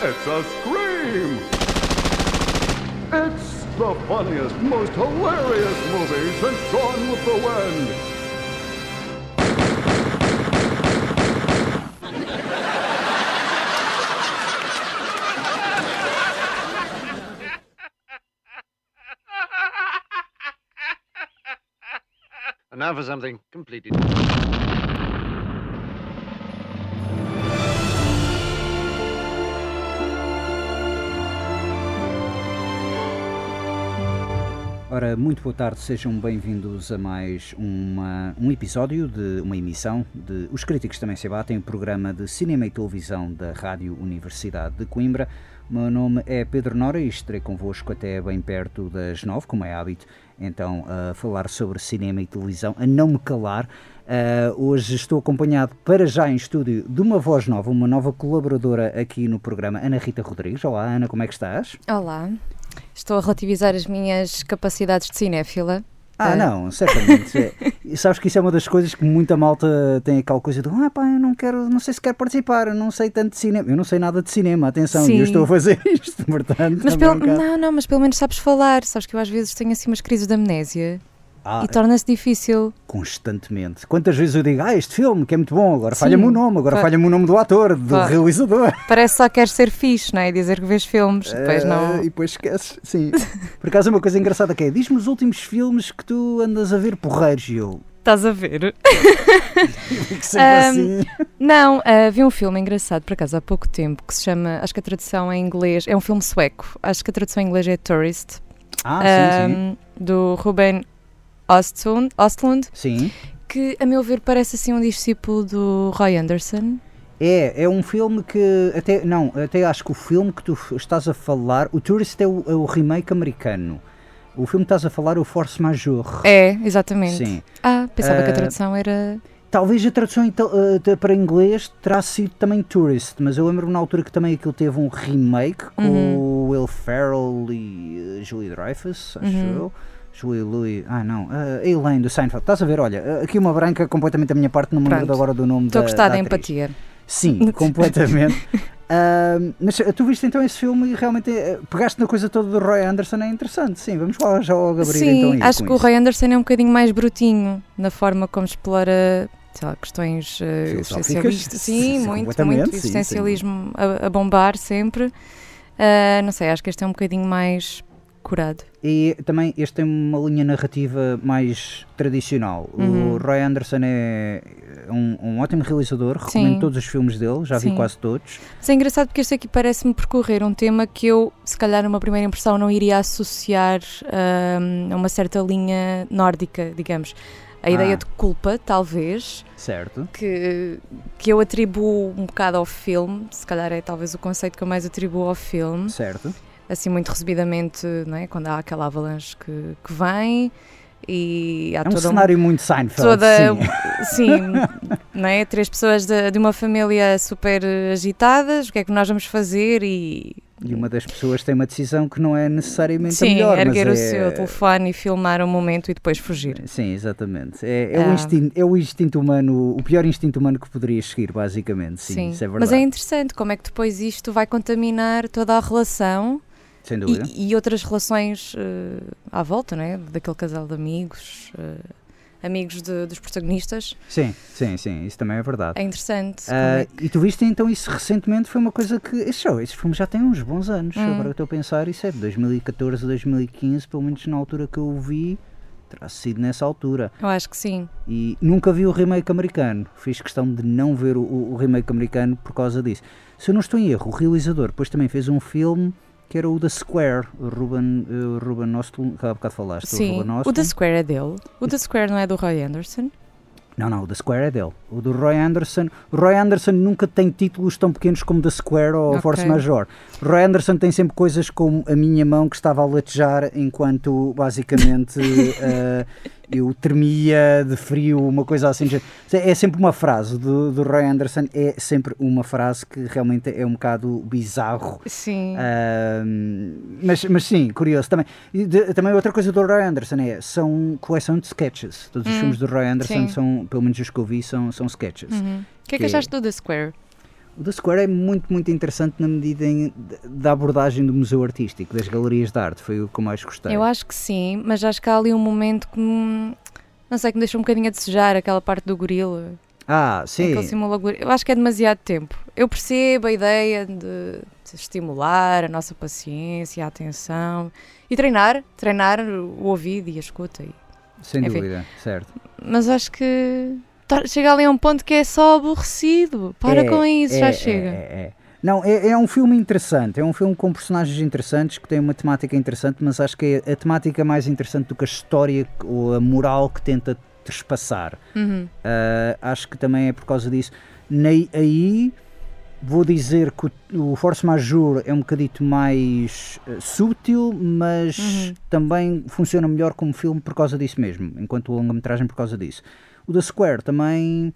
It's a scream! It's the funniest, most hilarious movie since Gone with the Wind. And now for something completely. Ora, muito boa tarde, sejam bem-vindos a mais uma, um episódio de uma emissão de Os Críticos Também Se Abatem, programa de cinema e televisão da Rádio Universidade de Coimbra. O meu nome é Pedro Nora e estarei convosco até bem perto das nove, como é hábito, então a falar sobre cinema e televisão, a não me calar. Uh, hoje estou acompanhado para já em estúdio de uma voz nova, uma nova colaboradora aqui no programa, Ana Rita Rodrigues. Olá Ana, como é que estás? Olá, estou a relativizar as minhas capacidades de cinéfila. Ah, Eh, não, certamente. É, sabes que isso é uma das coisas que muita malta tem aquela coisa de ah, pá, eu não quero, não sei se quero participar, eu não sei tanto de cinema. Eu não sei nada de cinema, atenção, Sim. eu estou a fazer isto, portanto. Mas pelo, bocado- não, não, mas pelo menos sabes falar. Sabes que eu às vezes tenho assim umas crises de amnésia Ah, e torna-se difícil. constantemente. Quantas vezes eu digo, ah, este filme que é muito bom, agora Sim. falha-me o nome, agora Fa- falha-me o nome do ator, do Fa- realizador. Parece só que queres ser fixe, não é? Dizer que vês filmes, depois Ah, não. E depois esqueces, sim. Por acaso, uma coisa engraçada que é, diz-me os últimos filmes que tu andas a ver porreiros, e eu. Estás a ver? Ahm, assim. Não, ah, vi um filme engraçado por acaso há pouco tempo que se chama, acho que a tradução em inglês, é um filme sueco, acho que a tradução em inglês é Tourist, Ah, sim, sim. ahm, do Ruben Ostlund, Ostlund, Sim. que a meu ver parece assim um discípulo do Roy Anderson. É, é um filme que até não, até acho que o filme que tu estás a falar, o Tourist é o, é o remake americano. O filme que estás a falar é o Force Majeure. É, exatamente. Sim. Ah, pensava que a Ah, tradução era. Talvez a tradução eh, para inglês terá sido também Tourist, mas eu lembro-me na altura que também aquilo teve um remake com Uhum. o Will Ferrell e eh, Julie Dreyfus, acho Uhum. eu. Julie Louis, ah não, a Elaine do Seinfeld. Estás a ver, olha, eh, aqui uma branca completamente da minha parte, não me lembro agora do nome Estou a da, gostar da da atriz. empatia. Sim, completamente. Ahm, mas tu viste então esse filme e realmente eh, pegaste na coisa toda do Roy Anderson, é interessante. Sim, vamos lá já logo abrir Sim, então aí acho que o isso. Roy Anderson é um bocadinho mais brutinho na forma como explora lá, questões Filosóficas? existencialistas. Sim, Sim, muito, muito sim, existencialismo a, a bombar sempre. Ah, não sei, acho que este é um bocadinho mais curado. E também este tem uma linha narrativa mais tradicional. O Uhum. Roy Anderson é um, um ótimo realizador, recomendo Sim. todos os filmes dele, já vi Sim. quase todos. Mas é engraçado porque este aqui parece-me percorrer um tema que eu, se calhar, numa primeira impressão, não iria associar ahm, a uma certa linha nórdica, digamos. A Ah. ideia de culpa, talvez, Certo. que, que eu atribuo um bocado ao filme, se calhar é talvez o conceito que eu mais atribuo ao filme, Certo. Assim muito resumidamente, não é? quando há aquela avalanche que, que vem e há É um cenário muito Seinfeld. toda sim. sim, não é? Três pessoas de, de uma família super agitadas, o que é que nós vamos fazer e E uma das pessoas tem uma decisão que não é necessariamente a sim, melhor. erguer o é... seu telefone e filmar um momento e depois fugir. Sim, exatamente. É, é, o Ah. instinto, é o instinto humano, o pior instinto humano que poderias seguir, basicamente. Sim, isso é verdade. Mas é interessante como é que depois isto vai contaminar toda a relação Sem dúvida. e, e outras relações eh, à volta, não é? Daquele casal de amigos, eh, amigos de- dos protagonistas. Sim, sim, sim, isso também é verdade. É interessante. Ah, é que- E tu viste então isso recentemente? Foi uma coisa que. Esse show, esse filme já tem uns bons anos. Hum. Agora que estou a pensar, isso é de 2014 a 2015, pelo menos na altura que eu o vi, terá sido nessa altura. Eu acho que sim. E nunca vi o remake americano. Fiz questão de não ver o, o remake americano por causa disso. Se eu não estou em erro, o realizador depois também fez um filme que era o The Square, o Ruben, o Ruben Ostlund, que há bocado falaste. Sim. Ruben O. The Square é dele. O The Square não é do Roy Anderson? Não, não, o The Square é dele. O do Roy Anderson. O Roy Anderson nunca tem títulos tão pequenos como The Square ou Ok. Force Major. O Roy Anderson tem sempre coisas como a minha mão que estava a latejar enquanto basicamente eh, eu tremia de frio, uma coisa assim. É sempre uma frase do, do Roy Anderson, é sempre uma frase que realmente é um bocado bizarro. Sim. Ahm, mas, mas sim, curioso também. De- também outra coisa do Roy Anderson é são coleção de sketches. Todos os Hum, filmes do Roy Anderson sim. são, pelo menos os que eu vi, são, são sketches. Uhum. O que é que que- achaste do The Square? O The Square é muito, muito interessante na medida em, da abordagem do museu artístico, das galerias de arte. Foi o que eu mais gostei. Eu acho que sim, mas acho que há ali um momento que me, não sei, que me deixou um bocadinho a desejar aquela parte do gorila. Ah, sim. que simula o gorila. Eu acho que é demasiado tempo. Eu percebo a ideia de, estimular a nossa paciência, a atenção e treinar, treinar o ouvido e a escuta. e- Sem enfim. dúvida, certo. Mas acho que chega ali a um ponto que é só aborrecido. Para É, com isso, é, já é, chega. é, é. Não, é, é um filme interessante, é um filme com personagens interessantes, que tem uma temática interessante, mas acho que é a temática mais interessante do que a história ou a moral que tenta trespassar. Uhum. Uh, acho que também é por causa disso. Nei- aí vou dizer que o, o Force Majeure é um bocadito mais uh, mas Uhum. também funciona melhor como filme por causa disso mesmo, enquanto o longa-metragem por causa disso. O The Square também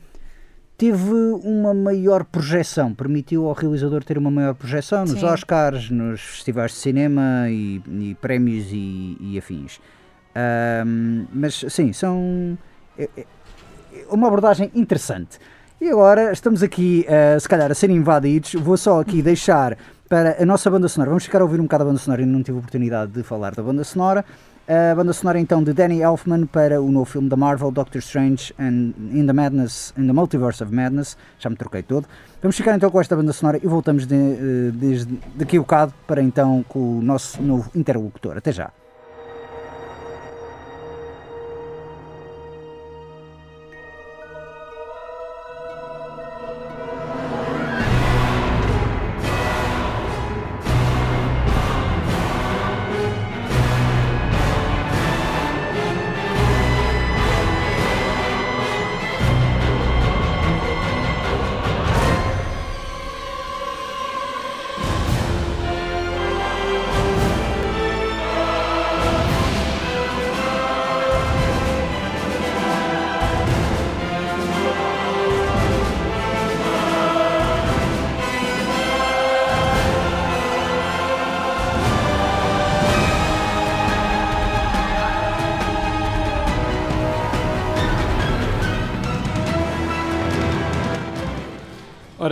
teve uma maior projeção, permitiu ao realizador ter uma maior projeção nos Sim. Oscars, nos festivais de cinema e, e prémios e, e afins. Ahm, mas sim, são é- é- é uma abordagem interessante. E agora estamos aqui, eh, se calhar, a ser invadidos. Vou só aqui deixar para a nossa banda sonora. Vamos ficar a ouvir um bocado a banda sonora. Ainda não tive oportunidade de falar da banda sonora. A banda sonora então de Danny Elfman para o novo filme da Marvel, Doctor Strange and in the Madness, in the Multiverse of Madness. Já me troquei todo. Vamos ficar então com esta banda sonora e voltamos de, eh, desde daqui a bocado para então com o nosso novo interlocutor. Até já.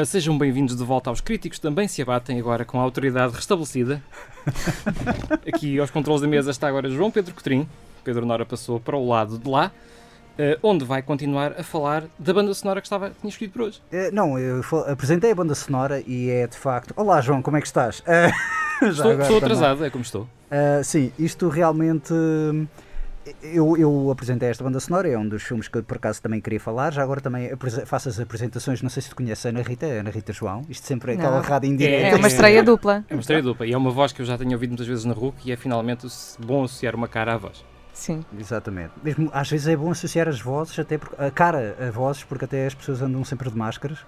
Ora, sejam bem-vindos de volta aos críticos, também se abatem agora com a autoridade restabelecida. Aqui aos controles da mesa está agora João Pedro Cotrim. Pedro Nora passou para o lado de lá, eh, onde vai continuar a falar da banda sonora que estava, tinha escolhido por hoje. Eh, não, eu apresentei a banda sonora e é de facto. Olá, João, como é que estás? Eh, já Estou, estou atrasado, é como estou. Uh, sim, isto realmente. Eu, eu apresentei esta banda sonora, é um dos filmes que eu por acaso também queria falar. Já agora também faço as apresentações. Não sei se tu conheces a Ana Rita, a Ana Rita João. Isto sempre é aquela rádio em É. É uma estreia dupla. É uma história dupla e é uma voz que eu já tenho ouvido muitas vezes na RUC e é finalmente bom associar uma cara à voz. Sim. Exatamente. Mesmo, às vezes é bom associar as vozes, até porque, a cara a vozes, porque até as pessoas andam sempre de máscaras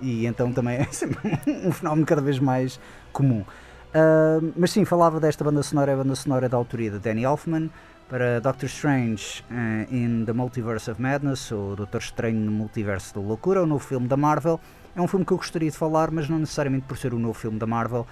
e então também é sempre um fenómeno cada vez mais comum. Ah, mas sim, falava desta banda sonora, é a banda sonora da autoria de Danny Elfman para Doctor Strange eh, in the Multiverse of Madness, ou Doutor Estranho no Multiverso da Loucura, o novo filme da Marvel. É um filme que eu gostaria de falar, mas não necessariamente por ser o novo filme da Marvel,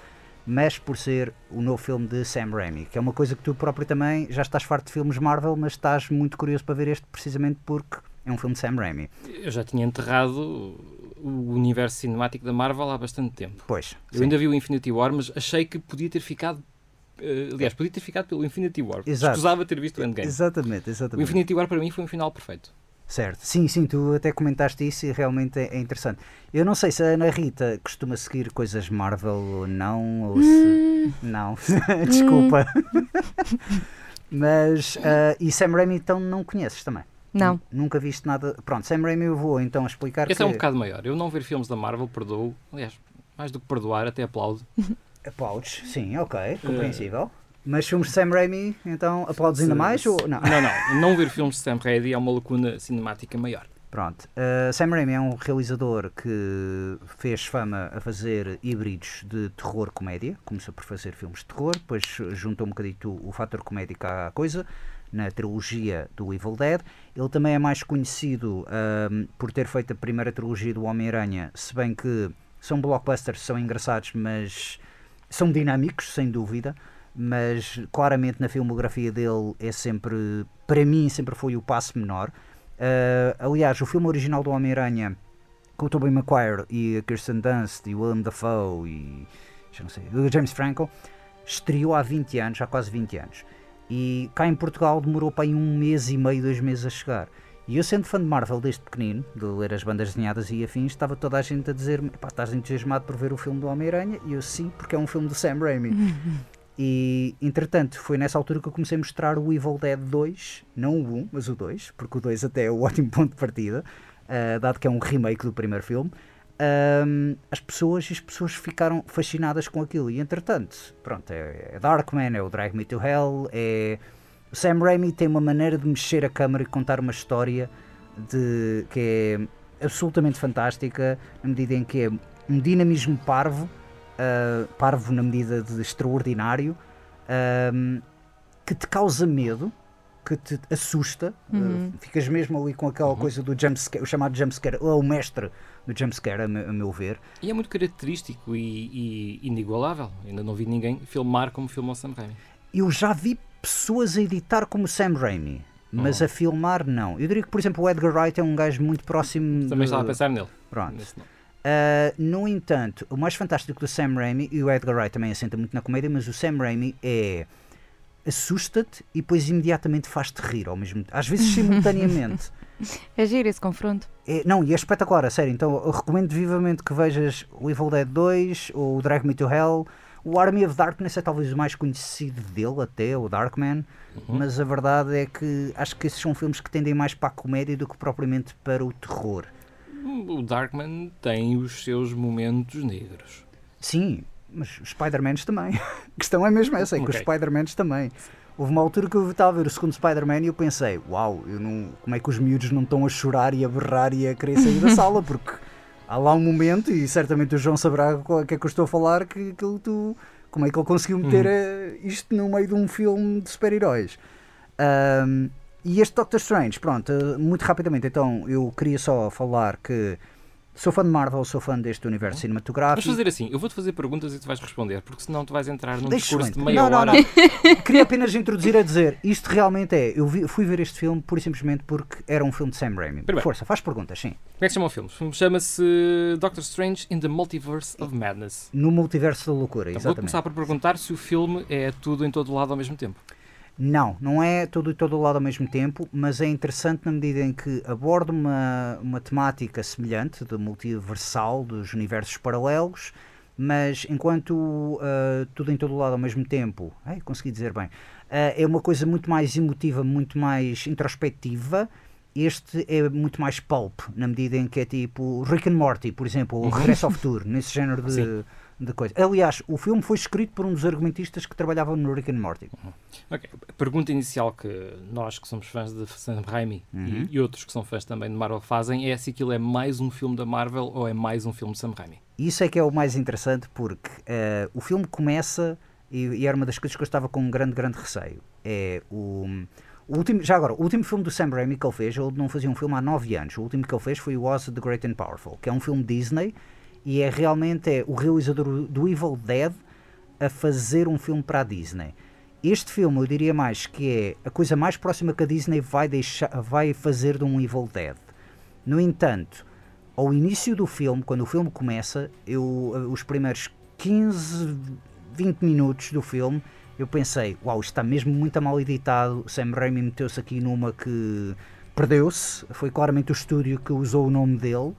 mas por ser o novo filme de Sam Raimi, que é uma coisa que tu próprio também já estás farto de filmes Marvel, mas estás muito curioso para ver este precisamente porque é um filme de Sam Raimi. Eu já tinha enterrado o universo cinemático da Marvel há bastante tempo. Pois, Eu sim. ainda vi o Infinity War, mas achei que podia ter ficado. Eh, aliás, podia ter ficado pelo Infinity War. Exato. Escusava ter visto o Endgame. Exatamente, O exatamente. Infinity War para mim foi um final perfeito. Certo, sim, sim, tu até comentaste isso e realmente é, interessante. Eu não sei se a Ana Rita costuma seguir coisas Marvel ou não, ou se. Não, desculpa. Mas. ah, e Sam Raimi então não conheces também? Não. Nunca viste nada. Pronto, Sam Raimi eu vou então explicar Esse que. é um bocado maior. Eu não ver filmes da Marvel perdoo. Aliás, mais do que perdoar, até aplaudo. Aplaudes, sim, ok, compreensível. Mas filmes de Sam Raimi, então aplaudes ainda mais ou não? Não, não. Não ver filmes de Sam Raimi é uma lacuna cinemática maior. Pronto. Uh, Sam Raimi é um realizador que fez fama a fazer híbridos de terror-comédia. Começou por fazer filmes de terror, depois juntou um bocadito o, fator comédico à coisa, na trilogia do Evil Dead. Ele também é mais conhecido uh, por ter feito a primeira trilogia do Homem-Aranha, se bem que são blockbusters, são engraçados, mas são dinâmicos, sem dúvida. Mas claramente na filmografia dele é sempre, para mim, sempre foi o passo menor. Uh, aliás, o filme original do Homem-Aranha com o Tobey Maguire e a Kirsten Dunst e o Willem Dafoe e já não sei, o James Franco estreou há 20 anos, há quase 20 anos. E cá em Portugal demorou para aí um mês e meio, dois meses a chegar. E eu, sendo fã de Marvel desde pequenino, de ler as bandas desenhadas e afins, estava toda a gente a dizer-me: estás entusiasmado por ver o filme do Homem-Aranha? E eu, sim, porque é um filme do Sam Raimi. E, entretanto, foi nessa altura que eu comecei a mostrar o Evil Dead 2, não o 1, mas o 2, porque o 2 até é o ótimo ponto de partida, uh, dado que é um remake do primeiro filme. Um, as pessoas as pessoas ficaram fascinadas com aquilo e entretanto pronto é, é Darkman é o Drag Me to Hell é o Sam Raimi tem uma maneira de mexer a câmera e contar uma história de que é absolutamente fantástica na medida em que é um dinamismo parvo uh, parvo na medida de extraordinário, um, que te causa medo, que te assusta, uhum. uh, ficas mesmo ali com aquela uhum. coisa do jumpscare, o chamado jumpscare, ou o mestre do jumpscare, a, a meu ver. E é muito característico e, e, inigualável. Ainda não vi ninguém filmar como filmou Sam Raimi. Eu já vi pessoas a editar como Sam Raimi. Mas uhum. a filmar, não. Eu diria que, por exemplo, o Edgar Wright é um gajo muito próximo. Também de... estava a pensar nele. Pronto. Uh, no entanto, o mais fantástico do Sam Raimi, e o Edgar Wright também assenta muito na comédia, mas o Sam Raimi é assusta-te e depois imediatamente faz-te rir ao mesmo tempo, às vezes simultaneamente. é giro esse confronto. É, não, e é espetacular, a sério. Então eu recomendo vivamente que vejas o Evil Dead 2 ou o Drag Me to Hell. O Army of Darkness é talvez o mais conhecido dele, até, o Darkman. Uhum. Mas a verdade é que acho que esses são filmes que tendem mais para a comédia do que propriamente para o terror o Darkman tem os seus momentos negros. Sim, mas os Spider-Mans também. A questão é mesmo essa, é que okay. os Spider-Mans também. Houve uma altura que eu estava a ver o segundo Spider-Man e eu pensei, uau, eu não, como é que os miúdos não estão a chorar e a berrar e a querer sair da sala, porque há lá um momento, e certamente o João saberá o que é que eu estou a falar, que aquilo tu, como é que ele conseguiu meter uhum. isto no meio de um filme de super-heróis. Um, e este Doctor Strange, pronto, eh, muito rapidamente, então eu queria só falar que sou fã de Marvel, sou fã deste universo cinematográfico. Vamos fazer assim, eu vou-te fazer perguntas e tu vais responder, porque senão tu vais entrar num Deixa discurso de meia não, hora. Não, não. Queria apenas introduzir a dizer, isto realmente é, eu vi, fui ver este filme pura e simplesmente porque era um filme de Sam Raimi. Primeiro, Força, faz perguntas, sim. Como é que se chama o filme? O filme chama-se Doctor Strange in the Multiverse of Madness. No Multiverso da Loucura, então, exatamente. Vou começar por perguntar se o filme é tudo em todo lado ao mesmo tempo. Não, não é todo e todo lado ao mesmo tempo, mas é interessante na medida em que aborda uma, uma temática semelhante, do multiversal, dos universos paralelos, mas enquanto uh, tudo em todo lado ao mesmo tempo, ai, consegui dizer bem, uh, é uma coisa muito mais emotiva, muito mais introspectiva, este é muito mais pulp, na medida em que é tipo Rick and Morty, por exemplo, ou Regresso ao Futuro, nesse género de... Sim de coisa. Aliás, o filme foi escrito por um dos argumentistas que trabalhava no Rick and Morty. Uhum. Okay. A pergunta inicial que nós que somos fãs de Sam Raimi uhum. e, e, outros que são fãs também de Marvel fazem é se aquilo é mais um filme da Marvel ou é mais um filme de Sam Raimi. Isso é que é o mais interessante porque uh, o filme começa e, e, era uma das coisas que eu estava com um grande, grande receio. É o, o último, já agora, o último filme do Sam Raimi que ele fez, ele não fazia um filme há 9 anos. O último que ele fez foi o Oz the Great and Powerful, que é um filme Disney e é realmente é o realizador do Evil Dead a fazer um filme para a Disney. Este filme eu diria mais que é a coisa mais próxima que a Disney vai, deixar, vai fazer de um Evil Dead. No entanto, ao início do filme, quando o filme começa, eu, os primeiros 15, 20 minutos do filme, eu pensei, uau, isto está mesmo muito mal editado. Sam Raimi meteu-se aqui numa que perdeu-se. Foi claramente o estúdio que usou o nome dele.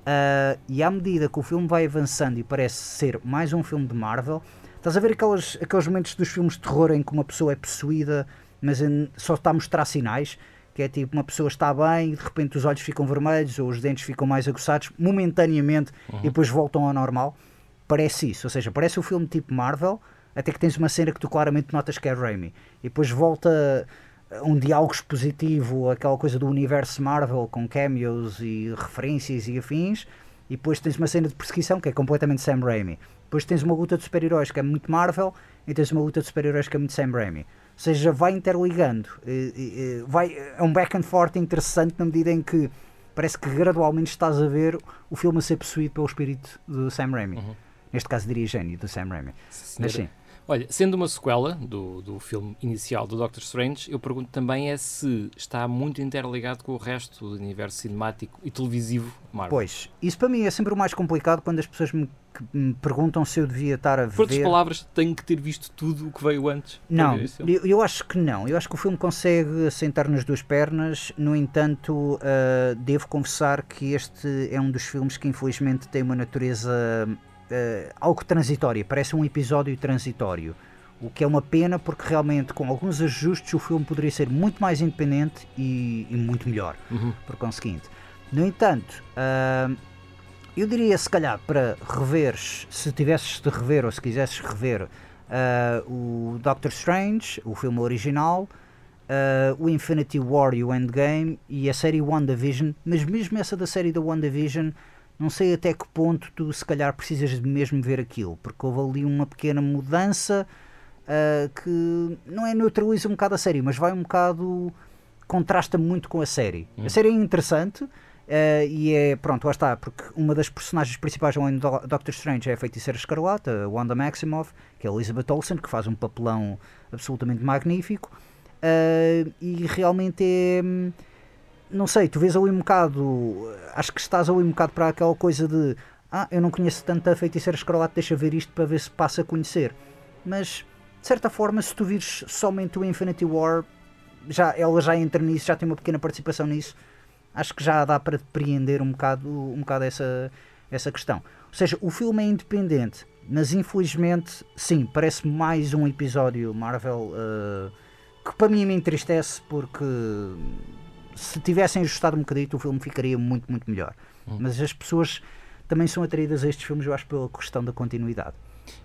Uh, e à medida que o filme vai avançando e parece ser mais um filme de Marvel, estás a ver aqueles, aqueles momentos dos filmes de terror em que uma pessoa é possuída, mas só está a mostrar sinais, que é tipo uma pessoa está bem e de repente os olhos ficam vermelhos ou os dentes ficam mais aguçados momentaneamente uhum. e depois voltam ao normal. Parece isso, ou seja, parece o um filme tipo Marvel, até que tens uma cena que tu claramente notas que é Raimi, e depois volta um diálogo expositivo, aquela coisa do universo Marvel com cameos e referências e afins, e depois tens uma cena de perseguição que é completamente Sam Raimi. Depois tens uma luta de super-heróis que é muito Marvel e tens uma luta de super-heróis que é muito Sam Raimi. Ou seja, vai interligando. Vai, é um back and forth interessante na medida em que parece que gradualmente estás a ver o filme a ser possuído pelo espírito do Sam Raimi. Uhum. Neste caso diria gênio do Sam Raimi. Mas sim. Olha, sendo uma sequela do, do filme inicial do Doctor Strange, eu pergunto também é se está muito interligado com o resto do universo cinemático e televisivo Marvel. Pois, isso para mim é sempre o mais complicado quando as pessoas me, me perguntam se eu devia estar a ver... Por outras palavras, tenho que ter visto tudo o que veio antes? Não, eu, eu, acho que não. Eu acho que o filme consegue sentar nas duas pernas, no entanto, uh, devo confessar que este é um dos filmes que infelizmente tem uma natureza uh, algo transitório, parece um episódio transitório. O que é uma pena porque realmente com alguns ajustes o filme poderia ser muito mais independente e, e muito melhor, uhum. por conseguinte. No entanto, uh, eu diria se calhar para reveres, se tivesses de rever ou se quisesses rever uh, o Doctor Strange, o filme original, uh, o Infinity War e o Endgame e a série WandaVision, mas mesmo essa da série da WandaVision não sei até que ponto tu se calhar precisas de mesmo ver aquilo, porque houve ali uma pequena mudança uh, que não é neutraliza um bocado a série, mas vai um bocado contrasta muito com a série. Hum. A série é interessante. Uh, e é, pronto, lá está, porque uma das personagens principais além do Doctor Strange é a feiticeira escarlata, Wanda Maximoff, que é a Elizabeth Olsen, que faz um papelão absolutamente magnífico, uh, e realmente é, hum, não sei, tu vês ali um bocado, acho que estás ali um bocado para aquela coisa de ah, eu não conheço tanta feiticeira escarlate, deixa ver isto para ver se passa a conhecer. Mas, de certa forma, se tu vires somente o Infinity War, já, ela já entra nisso, já tem uma pequena participação nisso, acho que já dá para depreender um bocado, um bocado essa, essa questão. Ou seja, o filme é independente, mas infelizmente, sim, parece mais um episódio Marvel uh, que para mim me entristece porque se tivessem ajustado um bocadinho, o filme ficaria muito, muito melhor. Hum. Mas as pessoas também são atraídas a estes filmes, eu acho, pela questão da continuidade.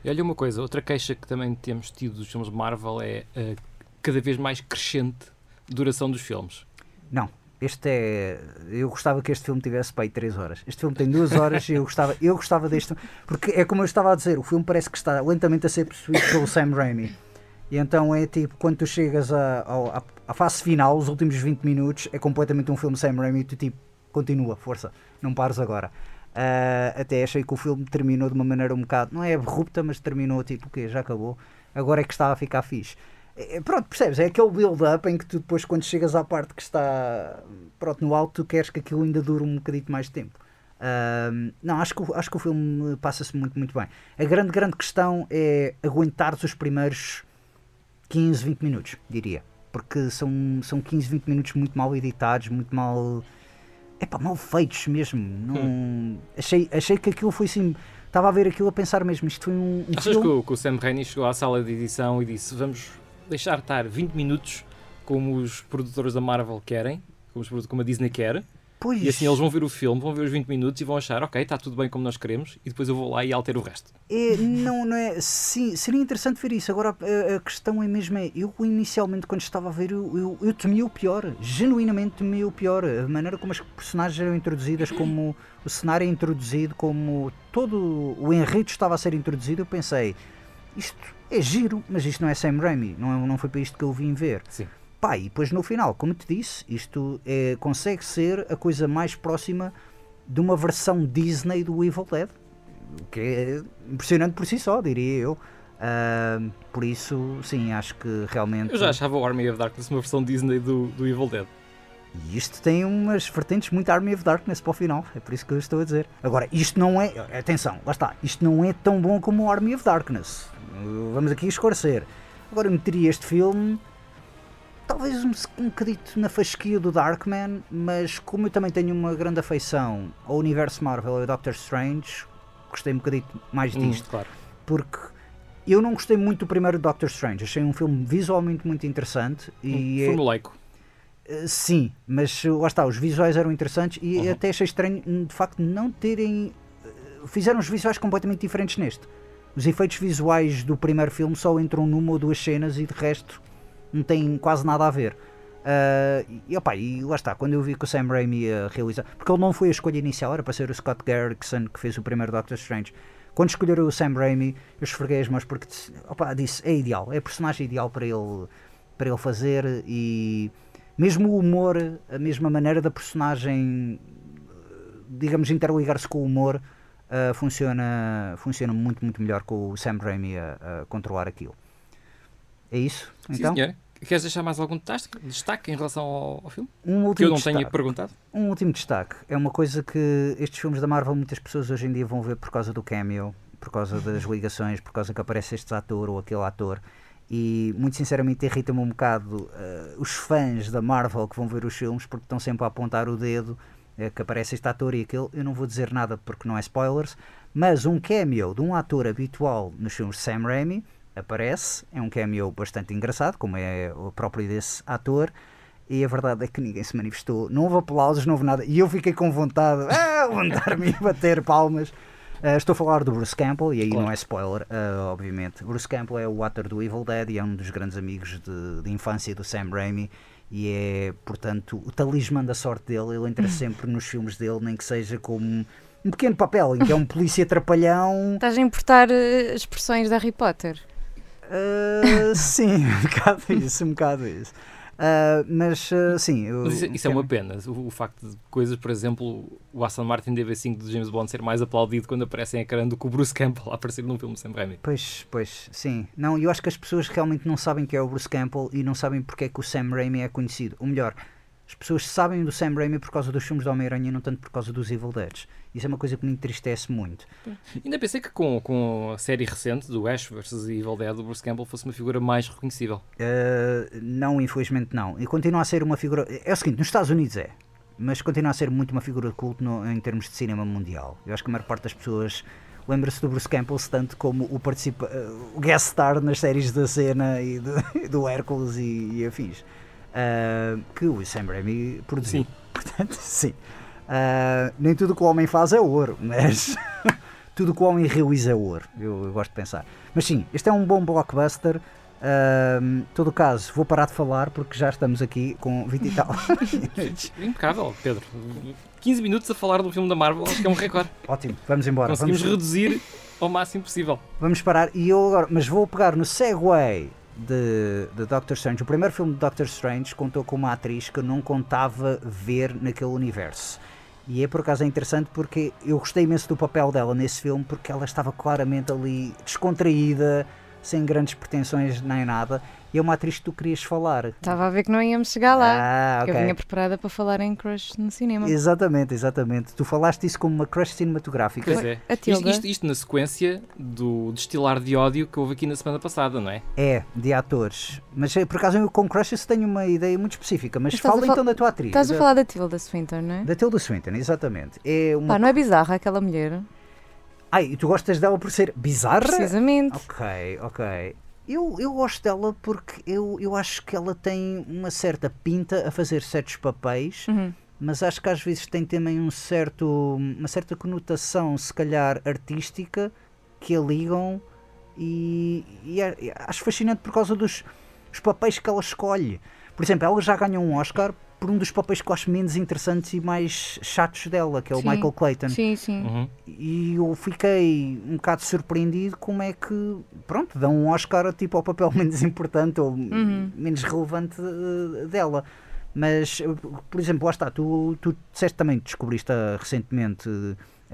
E olha uma coisa, outra queixa que também temos tido dos filmes Marvel é a cada vez mais crescente duração dos filmes. Não, este é. Eu gostava que este filme tivesse para aí 3 horas. Este filme tem 2 horas e eu gostava, eu gostava deste. Porque é como eu estava a dizer, o filme parece que está lentamente a ser possuído pelo Sam Raimi. E então é tipo, quando tu chegas a, a fase final, os últimos 20 minutos, é completamente um filme Sam Raimi, tu tipo, continua, força, não pares agora. Uh, até achei que o filme terminou de uma maneira um bocado, não é abrupta, mas terminou tipo, o quê, já acabou, agora é que está a ficar fixe. É, pronto, percebes? É aquele build-up em que tu depois, quando chegas à parte que está pronto, no alto, tu queres que aquilo ainda dure um bocadinho mais de tempo. Uh, não, acho que, acho que o filme passa-se muito, muito bem. A grande, grande questão é aguentar os primeiros 15, 20 minutos, diria porque são, são 15, 20 minutos muito mal editados, muito mal. Epá, mal feitos mesmo. Não, hum. achei, achei que aquilo foi assim. Estava a ver aquilo a pensar mesmo. Isto foi um. um Achas filme... que, o, que o Sam Raimi chegou à sala de edição e disse: Vamos deixar estar 20 minutos como os produtores da Marvel querem, como, os, como a Disney quer, Pois. E assim eles vão ver o filme, vão ver os 20 minutos e vão achar, ok, está tudo bem como nós queremos, e depois eu vou lá e altero o resto. É, não, não é. Sim, seria interessante ver isso. Agora a, a, questão é mesmo: é, eu inicialmente, quando estava a ver, eu, eu, eu temia o pior, genuinamente temia o pior. A maneira como as personagens eram introduzidas, como o cenário é introduzido, como todo o enredo estava a ser introduzido, eu pensei, isto é giro, mas isto não é Sam Raimi, não, é, não foi para isto que eu vim ver. Sim. Pá, e depois no final, como te disse, isto é, consegue ser a coisa mais próxima de uma versão Disney do Evil Dead, o que é impressionante por si só, diria eu. Uh, por isso, sim, acho que realmente. Eu já achava o Army of Darkness uma versão Disney do, do Evil Dead. E isto tem umas vertentes muito Army of Darkness para o final, é por isso que eu estou a dizer. Agora, isto não é. Atenção, lá está, isto não é tão bom como o Army of Darkness. Vamos aqui esclarecer. Agora, meteria este filme talvez um, um bocadito na fasquia do Darkman, mas como eu também tenho uma grande afeição ao universo Marvel e ao Doctor Strange, gostei um bocadito mais hum, disto. Hum, claro. Porque eu não gostei muito do primeiro Doctor Strange, achei um filme visualmente muito interessante e. Um formulaico. É, sim, mas lá está, os visuais eram interessantes e uhum. até achei estranho de facto não terem. Eh, fizeram os visuais completamente diferentes neste. Os efeitos visuais do primeiro filme só entram numa ou duas cenas e de resto não tem quase nada a ver. Uh, e, opa, e lá está, quando eu vi que o Sam Raimi ia realizar, porque ele não foi a escolha inicial, era para ser o Scott Derrickson que fez o primeiro Doctor Strange. Quando escolheram o Sam Raimi, eu esfreguei as mãos porque opa, disse: é ideal, é a personagem ideal para ele, para ele fazer. E mesmo o humor, a mesma maneira da personagem, digamos, interligar-se com o humor, uh, funciona, funciona muito, muito melhor com o Sam Raimi a, a controlar aquilo. É isso? Então? Sim, senhor. Queres deixar mais algum destaque em relação ao, ao filme? Um que eu não destaque. tenha perguntado? Um último destaque. É uma coisa que estes filmes da Marvel muitas pessoas hoje em dia vão ver por causa do cameo, por causa das ligações, por causa que aparece este ator ou aquele ator. E muito sinceramente irrita-me um bocado uh, os fãs da Marvel que vão ver os filmes porque estão sempre a apontar o dedo uh, que aparece este ator e aquele. Eu não vou dizer nada porque não é spoilers, mas um cameo de um ator habitual nos filmes de Sam Raimi aparece, é um cameo bastante engraçado, como é o próprio desse ator, e a verdade é que ninguém se manifestou, não houve aplausos, não houve nada, e eu fiquei com vontade ah, andar-me a bater palmas. Uh, estou a falar do Bruce Campbell, e aí claro. não é spoiler, uh, obviamente. Bruce Campbell é o ator do Evil Dead e é um dos grandes amigos de, de infância do Sam Raimi e é, portanto, o talismã da sorte dele. Ele entra sempre nos filmes dele, nem que seja como um pequeno papel, em que é um polícia trapalhão. Estás a importar uh, expressões de Harry Potter? Uh, sim, um bocado isso, um bocado isso. Uh, mas uh, sim. Eu, mas isso, isso é uma pena. O, o, facto de coisas, por exemplo, o Aston Martin DB5 de James Bond ser mais aplaudido quando aparece em ecrã do que o Bruce Campbell a aparecer num filme sem Raimi. Pois, pois, sim. Não, eu acho que as pessoas realmente não sabem que é o Bruce Campbell e não sabem porque é que o Sam Raimi é conhecido. Ou melhor, as pessoas sabem do Sam Raimi por causa dos filmes do Homem-Aranha e não tanto por causa dos Evil Dead. Isso é uma coisa que me entristece muito. Ainda pensei que com, com a série recente do Ash vs Evil Dead, o Bruce Campbell fosse uma figura mais reconhecível. Uh, não, infelizmente não. E continua a ser uma figura. É o seguinte, nos Estados Unidos é, mas continua a ser muito uma figura de culto no, em termos de cinema mundial. Eu acho que a maior parte das pessoas lembra-se do Bruce Campbell tanto como o, participa, o guest star nas séries da cena e do, do Hércules e, e afins uh, que o Sam Raimi produziu. Sim. Portanto, sim. Uh, nem tudo que o homem faz é ouro, mas tudo que o homem realiza é ouro. Eu, eu, gosto de pensar. Mas sim, este é um bom blockbuster. Uh, todo caso, vou parar de falar porque já estamos aqui com 20 e tal. Impecável, Pedro. 15 minutos a falar do filme da Marvel, acho que é um recorde. Ótimo, vamos embora. Conseguimos vamos... reduzir ao máximo possível. Vamos parar e eu agora, mas vou pegar no Segway de, de Doctor Strange. O primeiro filme de Doctor Strange contou com uma atriz que eu não contava ver naquele universo. E é por acaso é interessante porque eu gostei imenso do papel dela nesse filme porque ela estava claramente ali descontraída, sem grandes pretensões nem nada e é uma atriz que tu querias falar. Estava a ver que não íamos chegar lá. Ah, okay. Eu vinha preparada para falar em crush no cinema. Exatamente, exatamente. Tu falaste isso como uma crush cinematográfica. Pois é. Isto, isto, isto, na sequência do destilar de ódio que houve aqui na semana passada, não é? É, de atores. Mas eh, por acaso eu com crushes tenho uma ideia muito específica. Mas, mas fala então da tua atriz. Estás a falar da Tilda Swinton, não é? Da Tilda Swinton, exatamente. É uma... Pá, não é bizarra aquela mulher? Ai, e tu gostas dela por ser bizarra? Precisamente. Ok, ok. Eu, eu gosto dela porque eu, eu acho que ela tem uma certa pinta a fazer certos papéis, uhum. mas acho que às vezes tem também um certo, uma certa conotação, se calhar artística, que a ligam e, e é, acho fascinante por causa dos papéis que ela escolhe. Por exemplo, ela já ganhou um Oscar por um dos papéis que eu acho menos interessantes e mais chatos dela, que é o sim. Michael Clayton. Sim, sim. Uhum. E eu fiquei um bocado surpreendido como é que, pronto, dão um Oscar tipo ao papel menos importante ou uhum. menos relevante uh, dela. Mas, por exemplo, lá está, tu, tu disseste também, descobriste recentemente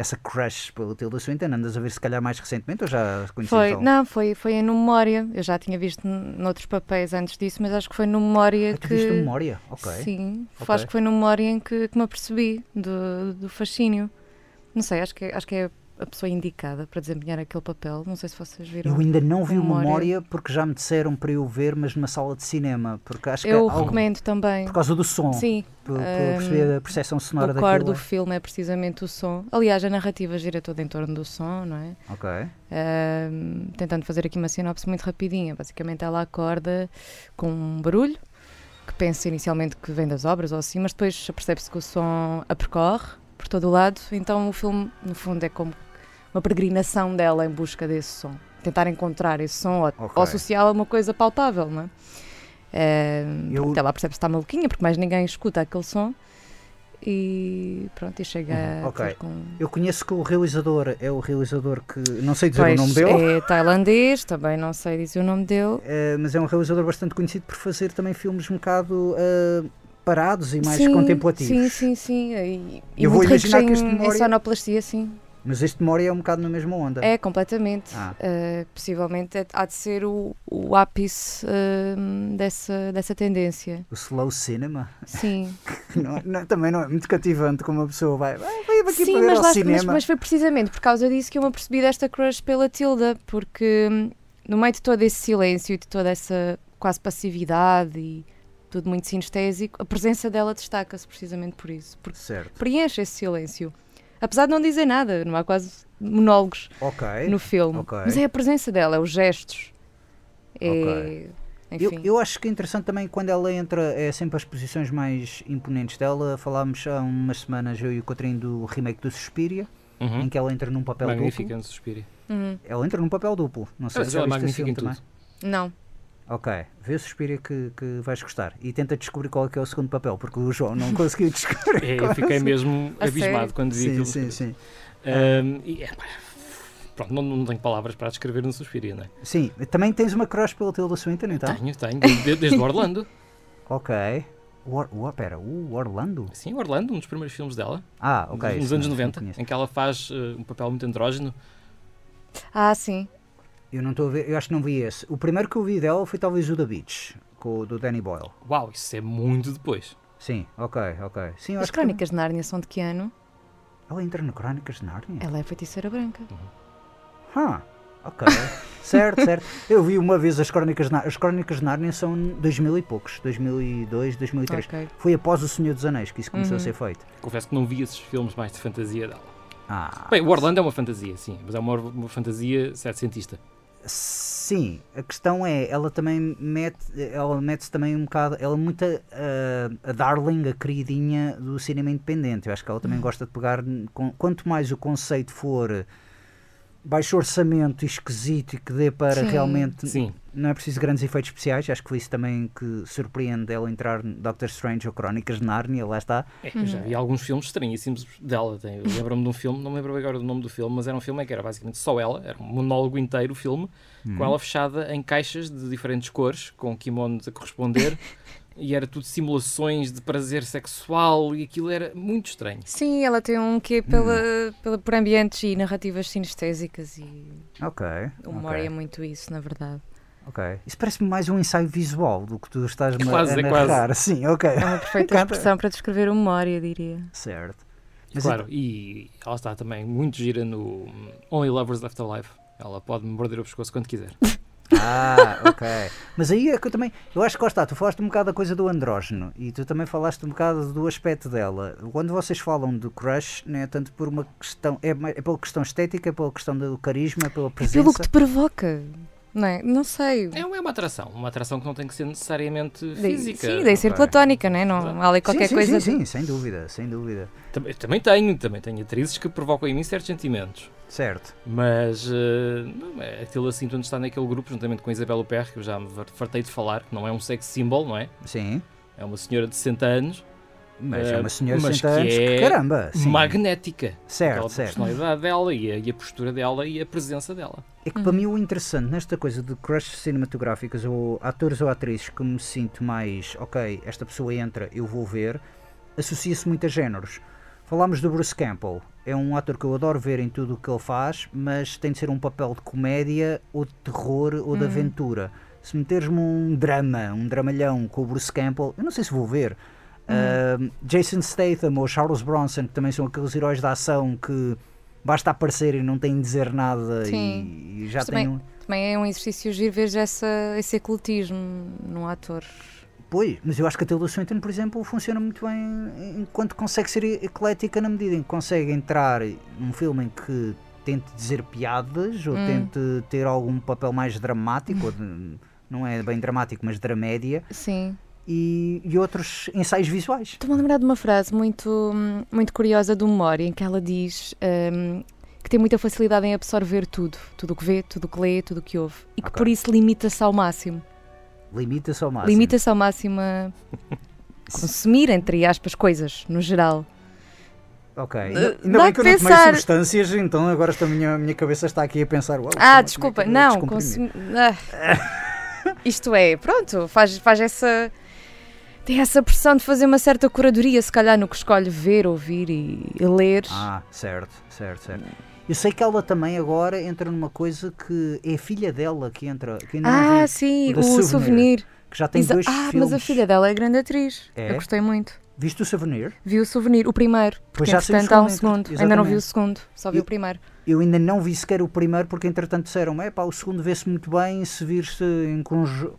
essa crush pelo Tilda Swinton? Andas a ver se calhar mais recentemente ou já conhecias Foi, não, foi, foi em Memória. Eu já tinha visto noutros papéis antes disso, mas acho que foi no Memória ah, que... viste Memória? Ok. Sim, okay. acho que foi no Memória em que, que me apercebi do, do fascínio. Não sei, acho que, acho que é a pessoa indicada para desempenhar aquele papel. Não sei se vocês viram. Eu ainda não vi memória. memória porque já me disseram para eu ver, mas numa sala de cinema. Porque acho eu que é recomendo algo, também. Por causa do som. Sim. Por, por perceber a percepção sonora daquilo. O core do filme é precisamente o som. Aliás, a narrativa gira toda em torno do som, não é? Ok. Um, tentando fazer aqui uma sinopse muito rapidinha. Basicamente, ela acorda com um barulho que pensa inicialmente que vem das obras ou assim, mas depois percebe-se que o som a percorre por todo o lado. Então, o filme, no fundo, é como uma peregrinação dela em busca desse som. Tentar encontrar esse som ou, okay. ou associá-lo a uma coisa palpável, não é? Eh, Eu- pronto, ela percebe que está maluquinha, porque mais ninguém escuta aquele som. E pronto, e chega Uhum, a ok. ter com... Eu conheço que o realizador é o realizador que. Não sei dizer Pois, o nome dele. é tailandês, também não sei dizer o nome dele. Eh, mas é um realizador bastante conhecido por fazer também filmes um bocado eh, parados e mais Sim, contemplativos. Sim, sim, sim. E, Eu vou imaginar em, que este em memória- sonoplastia, sim. Mas este Mori é um bocado na mesma onda. É, completamente. Ah. Uh, possivelmente é- há de ser o, o ápice um, dessa, dessa tendência. O slow cinema Sim, não- não- também não é muito cativante como uma pessoa vai. vai aqui Sim mas, lá- mas, cinema. mas foi precisamente por causa disso que eu me apercebi desta crush pela Tilda, porque hum, no meio de todo esse silêncio e de toda essa quase passividade e tudo muito sinestésico, a presença dela destaca-se precisamente por isso, porque Certo. preenche esse silêncio. Apesar de não dizer nada, não há quase monólogos Ok. no filme. ok. Mas é a presença dela, é os gestos. É, Ok. Eu, Enfim. eu acho que é interessante também quando ela entra, é sempre as posições mais imponentes dela. Falámos há umas semanas, eu e o Cotrim, do remake do Suspiria, Uhum. em que ela entra num papel duplo. no Suspiria. Uhum. Ela entra num papel duplo. Não sei Mas se ela é magnífica em também. tudo. Não. Ok, vê o Suspiria que, que vais gostar. E tenta descobrir qual é que é o segundo papel, porque o João não conseguiu descobrir. É, qual eu é o fiquei mesmo A abismado sério? quando vi Sim, aquilo. sim, sim. Ahm, e, é, pronto, não, não tenho palavras para descrever no Suspiria, não é? Sim, também tens uma crush pela Tilda Swinton, então? Tenho, tenho, desde, desde o Orlando. Ok. O, o, pera, o Orlando? Sim, Orlando, um dos primeiros filmes dela, Ah, ok. nos isso anos não- não 90, conheço. em que ela faz eh, um papel muito andrógeno. Ah, sim. Eu não estou a ver, eu acho que não vi esse. O primeiro que eu vi dela foi talvez o da Beach, com o do Danny Boyle. Uau, isso é muito depois. Sim, ok, ok. Sim, As acho que Crónicas de Nárnia são de que ano? Ela entra no Crónicas de Nárnia? Ela é feiticeira branca. Ah, ok. certo, certo. Eu vi uma vez as Crónicas de Nárnia. As Crónicas de Nárnia são 2000 e poucos, 2002, 2003. Ok. Foi após O Senhor dos Anéis que isso começou Uhum. a ser feito. Confesso que não vi esses filmes mais de fantasia dela. Ah, Bem, o Orlando é uma fantasia, sim, mas é uma, uma fantasia setecentista. Sim, a questão é, ela também mete, ela mete-se também um bocado, ela é muito a, a darling, a queridinha do cinema independente. Eu acho que ela também gosta de pegar, com- quanto mais o conceito for baixo orçamento e esquisito e que dê para Sim. realmente, Sim, não é preciso grandes efeitos especiais, acho que foi isso também que surpreende ela entrar no Doctor Strange ou Crónicas de Nárnia, lá está. é, eu já vi alguns filmes estranhíssimos dela. Lembro-me de um filme, não me lembro agora do nome do filme, mas era um filme que era basicamente só ela, era um monólogo inteiro o filme, com ela fechada em caixas de diferentes cores, com kimonos a corresponder, e era tudo simulações de prazer sexual, e aquilo era muito estranho. Sim, ela tem um quê pela, pela, por ambientes e narrativas sinestésicas e Ok, o humor ok, é muito isso, na verdade. ok. Isso parece-me mais um ensaio visual do que tu estás Quase, a é quase. narrar. Sim, ok. É uma perfeita expressão para descrever o eu diria. Certo. Mas claro, e ela está também muito gira no Only Lovers Left Alive. Ela pode me morder o pescoço quando quiser. Ah, ok. Mas aí é que eu também. Eu acho que está, tu falaste um bocado da coisa do andrógeno e tu também falaste um bocado do aspecto dela. Quando vocês falam de crush, não é tanto por uma questão. É, é pela questão estética, é pela questão do carisma, é pela É presença. pelo que te provoca, não é? Não sei. É uma é uma atração, uma atração que não tem que ser necessariamente física. Sim, deve ser Ok. platónica, né? não há ali qualquer sim, sim, coisa. Sim, sim, sem dúvida, sem dúvida. Também, também tenho, também tenho atrizes que provocam em mim certos sentimentos. Certo. Mas eh, não, é aquilo assim, quando está naquele grupo, juntamente com a Isabela Perry, que eu já me fartei de falar, que não é um sex symbol, não é? Sim. É uma senhora de 60 anos, Mas é Eh, uma senhora de mas 60 anos que é caramba. Sim. magnética. Certo, certo. personalidade dela e a, e a postura dela e a presença dela. É que para mim o interessante nesta coisa de crush cinematográficas ou atores ou atrizes que me sinto mais, ok, esta pessoa entra, eu vou ver, associa-se muito a géneros. Falámos do Bruce Campbell, é um ator que eu adoro ver em tudo o que ele faz, mas tem de ser um papel de comédia ou de terror ou de aventura. Se meteres-me um drama, um dramalhão com o Bruce Campbell, eu não sei se vou ver. Ah, Jason Statham ou Charles Bronson, que também são aqueles heróis da ação que basta aparecer e não têm de dizer nada Sim. e, e já Mas têm também- um... Também é um exercício giro ver essa, esse ecletismo num ator. Pois, mas eu acho que a Tilda Swinton, por exemplo, funciona muito bem enquanto consegue ser eclética na medida em que consegue entrar num filme em que tente dizer piadas ou Hum. tente ter algum papel mais dramático, ou não é bem dramático, mas dramédia, Sim. e, e outros ensaios visuais. Estou-me a lembrar de uma frase muito, muito curiosa do Mori, em que ela diz hum, que tem muita facilidade em absorver tudo. Tudo o que vê, tudo o que lê, tudo o que ouve. E que Ok. por isso limita-se ao máximo. Limita-se ao máximo. Limita-se ao máximo a consumir, entre aspas, coisas, no geral. Ok. Uh, Ainda, dá bem que eu não tomei substâncias, então agora esta minha, minha cabeça está aqui a pensar. "Uau, Ah, desculpa, como é que eu não, vou descomprimir?" consumi... Ah. Isto é, pronto, faz, faz essa. Tem essa pressão de fazer uma certa curadoria, se calhar, no que escolhe ver, ouvir e, e ler. Ah, certo, certo, certo. Eu sei que ela também agora entra numa coisa que é a filha dela que entra. Que ainda não Ah, vi, sim, o Souvenir, souvenir. que já tem Exa- dois ah, filmes. mas a filha dela é grande atriz. É? Eu gostei muito. Viste o Souvenir? Vi o souvenir, o primeiro. Pois já entretanto, há um segundo, segundo. Ainda não vi o exatamente. segundo, só vi Eu- o primeiro. Eu ainda não vi sequer o primeiro porque entretanto disseram é pá, o segundo vê-se muito bem se vir-se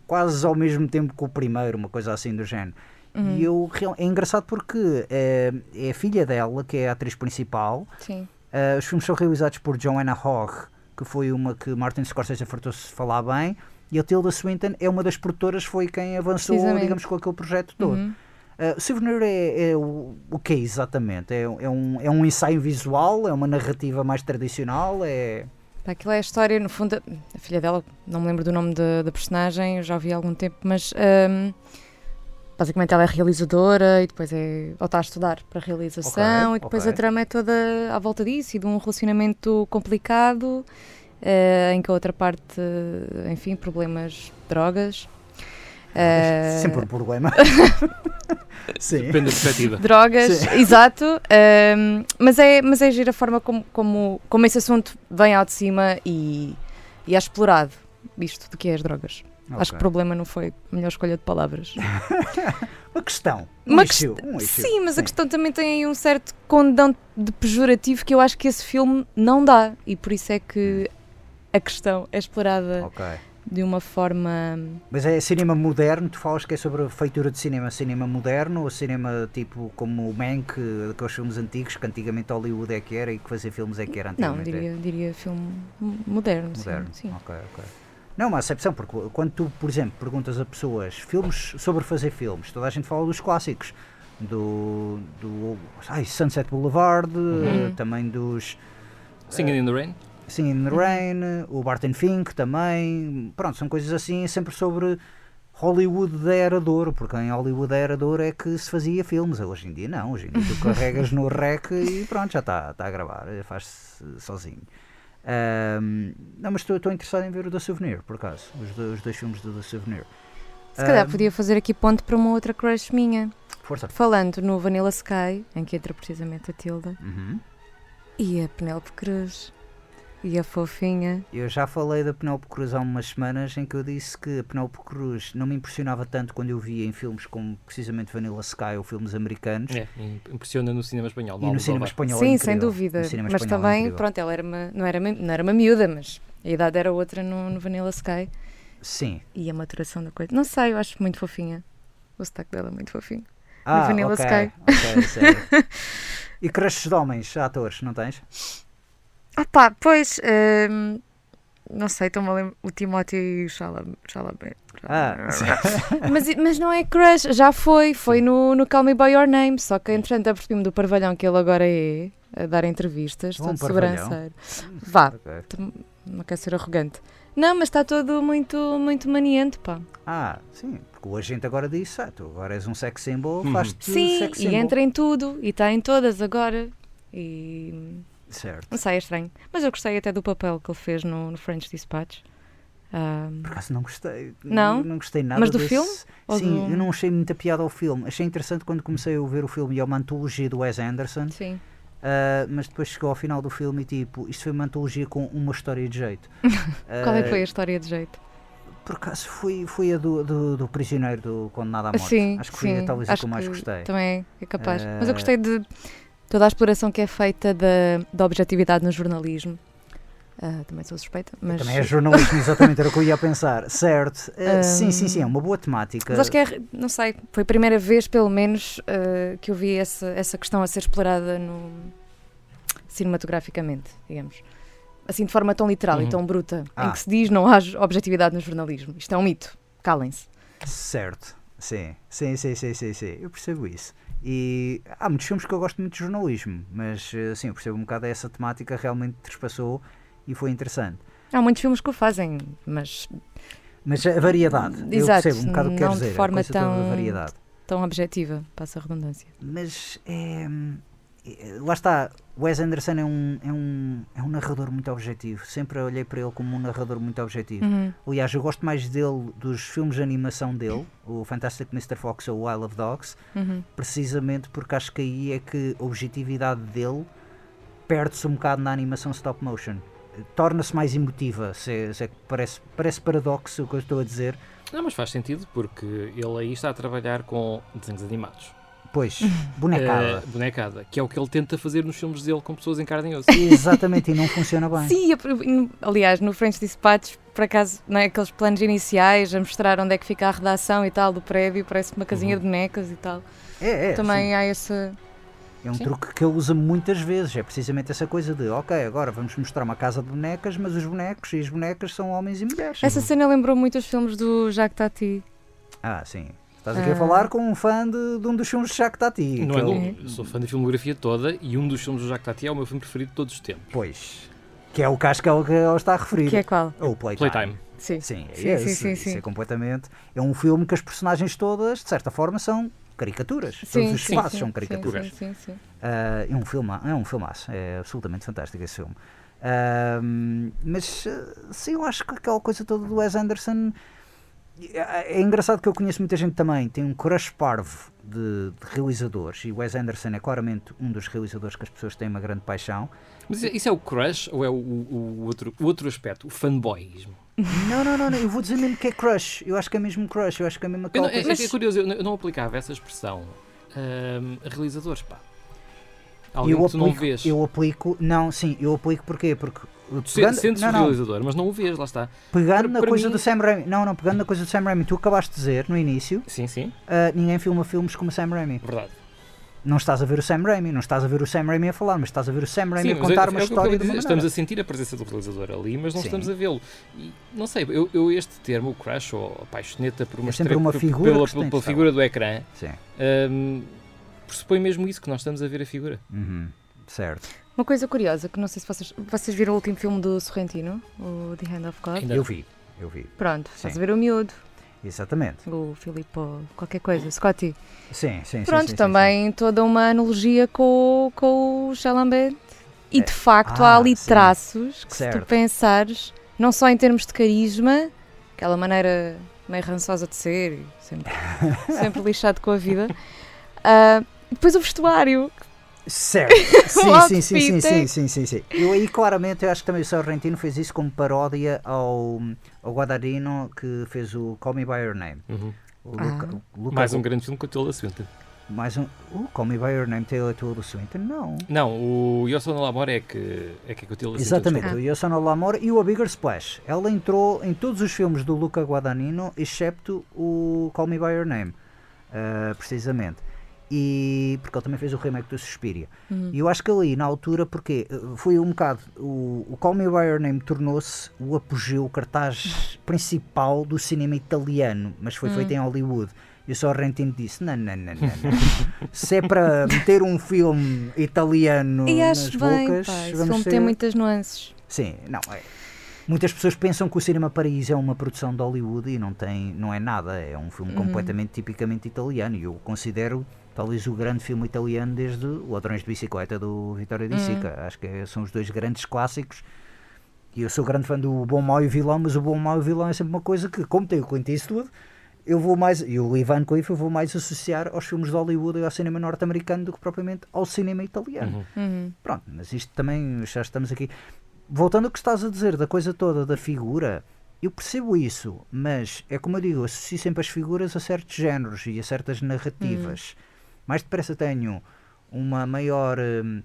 quase ao mesmo tempo que o primeiro, uma coisa assim do género. Uhum. E eu, real- é engraçado porque é, é a filha dela, que é a atriz principal. Sim. Uh, os filmes são realizados por Joanna Hogg, que foi uma que Martin Scorsese fartou-se falar bem. E a Tilda Swinton é uma das produtoras, foi quem avançou, digamos, com aquele projeto todo. Uhum. Uh, Souvenir é, é o, o que é exatamente? É, é, um, é um ensaio visual? É uma narrativa mais tradicional? É... Aquilo é a história, no fundo, a filha dela, não me lembro do nome da, personagem, eu já ouvi há algum tempo, mas ahm, basicamente ela é realizadora e depois é, ou está a estudar para realização Ok, e depois ok. a trama é toda à volta disso e de um relacionamento complicado eh, em que a outra parte, enfim, problemas de drogas. Eh, Sempre um problema. Sim. Depende da perspectiva. Drogas, Sim. exato. ahm, mas, é, mas é gira a forma como, como, como esse assunto vem ao de cima e, e é explorado. Isto de que é as drogas. Acho que problema não foi a melhor escolha de palavras. Uma questão. Um Uma issue, quest- um issue. Sim, mas a questão também tem aí um certo condão de pejorativo que eu acho que esse filme não dá. E por isso é que a questão é explorada Ok. de uma forma. Mas é cinema moderno, tu falas que é sobre a feitura de cinema, cinema moderno ou cinema tipo como o Mank, aqueles filmes antigos que antigamente Hollywood é que era e que fazer filmes é que era Não, antigamente? diria, diria filme moderno. sim, Moderno. Sim, Ok, ok. Não, uma acepção, porque quando tu, por exemplo, perguntas a pessoas filmes sobre fazer filmes, toda a gente fala dos clássicos. Do, do ai, Sunset Boulevard, Uhum. eh, também dos Singing in the Rain. Singing in the Uhum. Rain, o Barton Fink também. Pronto, são coisas assim sempre sobre Hollywood da Era de Ouro, porque em Hollywood da Era de Ouro é que se fazia filmes. Hoje em dia não, hoje em dia tu carregas no rec e pronto, já está tá a gravar, faz-se sozinho. Ahm, não, mas estou estou interessado em ver o da Souvenir, por acaso, os, do- os dois filmes do da Souvenir. Se calhar Ah, podia fazer aqui ponto para uma outra crush minha. Força. Falando no Vanilla Sky, em que entra precisamente a Tilda, Uhum. e a Penélope Cruz, e a fofinha. Eu já falei da Penélope Cruz há umas semanas em que eu disse que a Penélope Cruz não me impressionava tanto quando eu via em filmes como precisamente Vanilla Sky ou filmes americanos. É, impressiona no cinema espanhol. E no cinema espanhol. é Sim, incrível. sem dúvida. No Mas é também, incrível. pronto, ela era uma, não, era, uma- não era uma miúda, mas a idade era outra no, no Vanilla Sky. Sim. E a maturação da coisa. Não sei, eu acho muito fofinha. O sotaque dela é muito fofinho. Ah, Vanilla ok, Sky. ok, sério. e crushes de homens, atores, não tens? Ah pá, pois, hum, não sei, estou-me a lembrar, o Timóteo Chalamet. Chalamet. Ah, mas, mas não é crush, já foi, foi no, no Call Me By Your Name, só que entretanto apercebi-me do parvalhão que ele agora é, a dar entrevistas, Um todo parvalhão? sobranceiro. Vá, Ok. não quer ser arrogante. Não, mas está todo muito, muito maniante, pá. Ah, sim, porque o agente agora disse, ah, tu agora és um sex symbol, Uhum. faz-te Sim, sex e symbol. entra em tudo, e está em todas agora. E Certo. não sei, é estranho. Mas eu gostei até do papel que ele fez no, no French Dispatch. Ah, Por acaso não gostei. Não? Não gostei nada Mas do desse- filme? Sim, do- eu não achei muita piada ao filme. Achei interessante quando comecei a ver o filme e é uma antologia do Wes Anderson, sim. ah, mas depois chegou ao final do filme e tipo, isto foi uma antologia com uma história de jeito. Qual é Ah, que foi a história de jeito? Por acaso foi, foi a do, do, do prisioneiro do condenado à morte. Sim, Acho que foi sim, talvez a que eu mais gostei. Também é capaz. Mas Eh, eu gostei de toda a exploração que é feita da, da objetividade no jornalismo. Ah, também sou suspeita, mas, Também é jornalismo, exatamente, era o que eu ia pensar. Certo. Ah, sim, sim, sim, é Hum, uma boa temática. mas acho que é, não sei, foi a primeira vez, pelo menos, ah, que eu vi essa, essa questão a ser explorada no, cinematograficamente, digamos. Assim, de forma tão literal e Uhum. tão bruta, Ah. em que se diz não há objetividade no jornalismo. Isto é um mito. Calem-se. Certo. Sim, sim, sim, sim, sim, sim. Eu percebo isso. E há muitos filmes que eu gosto muito de jornalismo, mas eh, sim, eu percebo um bocado essa temática realmente trespassou e foi interessante. Há muitos filmes que o fazem, mas Mas a variedade, eu Exato, percebo um bocado o que quer não de dizer, forma tão- variedade. Tão objetiva, passa a redundância. Mas é- lá está, Wes Anderson é um, é, um, é um narrador muito objetivo. Sempre olhei para ele como um narrador muito objetivo. Uhum. Aliás, eu gosto mais dele, dos filmes de animação dele, o Fantastic Mr. Fox ou o Isle of Dogs, Uhum. precisamente porque acho que aí é que a objetividade dele perde-se um bocado na animação stop motion. Torna-se mais emotiva, se, é- se é que parece, parece paradoxo o que eu estou a dizer. Não, mas faz sentido, porque ele aí está a trabalhar com desenhos animados. Pois, bonecada. Eh, bonecada, que é o que ele tenta fazer nos filmes dele com pessoas em carne e osso. Exatamente, e não funciona bem. Sim, aliás, no French Dispatch, por acaso, não é, aqueles planos iniciais a mostrar onde é que fica a redação e tal do prédio, parece uma casinha de bonecas e tal. É, é, Também há essa. sim. é um sim. truque que ele usa muitas vezes. É precisamente essa coisa de, ok, agora vamos mostrar uma casa de bonecas, mas os bonecos e as bonecas são homens e mulheres. Essa cena lembrou muito os filmes do Jacques Tati. Ah, sim. Estás aqui a Ah. falar com um fã de, de um dos filmes de Jacques Tati. Não que é do- eu sou fã da filmografia toda e um dos filmes do Jacques Tati é o meu filme preferido de todos os tempos. Pois. Que é o caso que ele, que ele está a referir. Que é qual? Ou o Playtime. Playtime. Sim. Sim, é Sim, esse, sim, sim, isso sim. é completamente. É um filme que as personagens todas, de certa forma, são caricaturas. Todos os sim, faces sim, são sim, caricaturas. Sim, sim, sim. Ah, é um filme, é um filmaço, é absolutamente fantástico esse filme. Ah, mas ah, sim, eu acho que aquela coisa toda do Wes Anderson é, é engraçado que eu conheço muita gente também, tem um crush parvo de, de realizadores e Wes Anderson é claramente um dos realizadores que as pessoas têm uma grande paixão. Mas isso é- isso é o crush ou é o, o- o outro, o outro aspecto, o fanboyismo? Não, não, não, não, eu vou dizer mesmo que é crush, eu acho que é mesmo crush, eu acho que é mesmo Eu aquela não, é, coisa. é curioso, eu não, eu não aplicava essa expressão a realizadores, pá. Eu, Alguém que tu não aplico, vês. eu aplico, não, sim, eu aplico porquê? Porque pegando, sentes não, o não, realizador, mas não o vês, lá está. pegando Para- na para coisa mim- do Sam Raimi, não, não, pegando na coisa do Sam Raimi, tu acabaste de dizer no início, Sim, sim, ah, ninguém filma filmes como o Sam Raimi. verdade. Não estás a ver o Sam Raimi, não estás a ver o Sam Raimi a falar, mas estás a ver o Sam Raimi Sim, a mas contar é- uma é eu história de uma Estamos a sentir a presença do realizador ali, mas não Sim. estamos a vê-lo. E, não sei, eu, eu este termo, o crush ou a paixoneta por uma, É sempre estre- uma figura pela, pela estar figura do ecrã, Sim. ahm, pressupõe mesmo isso, que nós estamos a ver a figura. Uhum, Certo. Uma coisa curiosa, que não sei se vocês, vocês viram o último filme do Sorrentino, o The Hand of God. Ainda- Eu vi, eu vi. Pronto, estás Sim. a ver o miúdo, Exatamente. o Filippo, qualquer coisa, Scotty. Sim, sim, sim. Pronto, sim, sim, também toda uma analogia com, o- com o Chalambert. E de facto Ah, há ali sim. traços que se Certo. tu pensares, não só em termos de carisma, aquela maneira meio rançosa de ser, e sempre, sempre lixado com a vida, e depois o vestuário. Certo. Sim, O sim, sim, sim, sim, sim, sim, sim. Eu aí claramente eu acho que também o Sorrentino fez isso como paródia ao, ao Guadagnino que fez o Call Me By Your Name. Uhum. O Luca, Ah. o Luca- Mais um grande filme com a Tilda Swinton. mais um. O Call Me By Your Name tem a do Swinton? Não. Não, o Yo Sono L'Amor é que é que é com a Tilda Swinton. Exatamente, desculpa. o Yo Sono L'Amore e o A Bigger Splash. Ela entrou em todos os filmes do Luca Guadagnino, excepto o Call Me By Your Name, ah, precisamente. E porque ele também fez o remake do Suspiria. E eu acho que ali, na altura, porque eh, foi um bocado. O, o Call Me By Your Name tornou-se o apogeu, o cartaz principal do cinema italiano, mas foi feito em Hollywood. E o Sorrentino disse: não, não, não, não. Se é para meter um filme italiano E nas acho bem, bocas, esse vamos filme ser... tem muitas nuances. Sim, não é. Muitas pessoas pensam que o Cinema Paraíso é uma produção de Hollywood e não tem, não é nada, é um filme completamente tipicamente italiano e eu considero talvez o grande filme italiano desde o Ladrões de Bicicleta do Vittorio De Sica. Acho que são os dois grandes clássicos. E eu sou grande fã do Bom, Mau e Vilão, mas o Bom, Mau e Vilão é sempre uma coisa que, como tem o Clint Eastwood, eu vou mais, e o Ivan Cliff eu vou mais associar aos filmes de Hollywood e ao cinema norte-americano do que propriamente ao cinema italiano. Uhum. Uhum. Pronto, mas isto também já estamos aqui. Voltando ao que estás a dizer, da coisa toda, da figura, eu percebo isso, mas é como eu digo, associo sempre as figuras a certos géneros e a certas narrativas. Mais depressa tenho uma maior hum,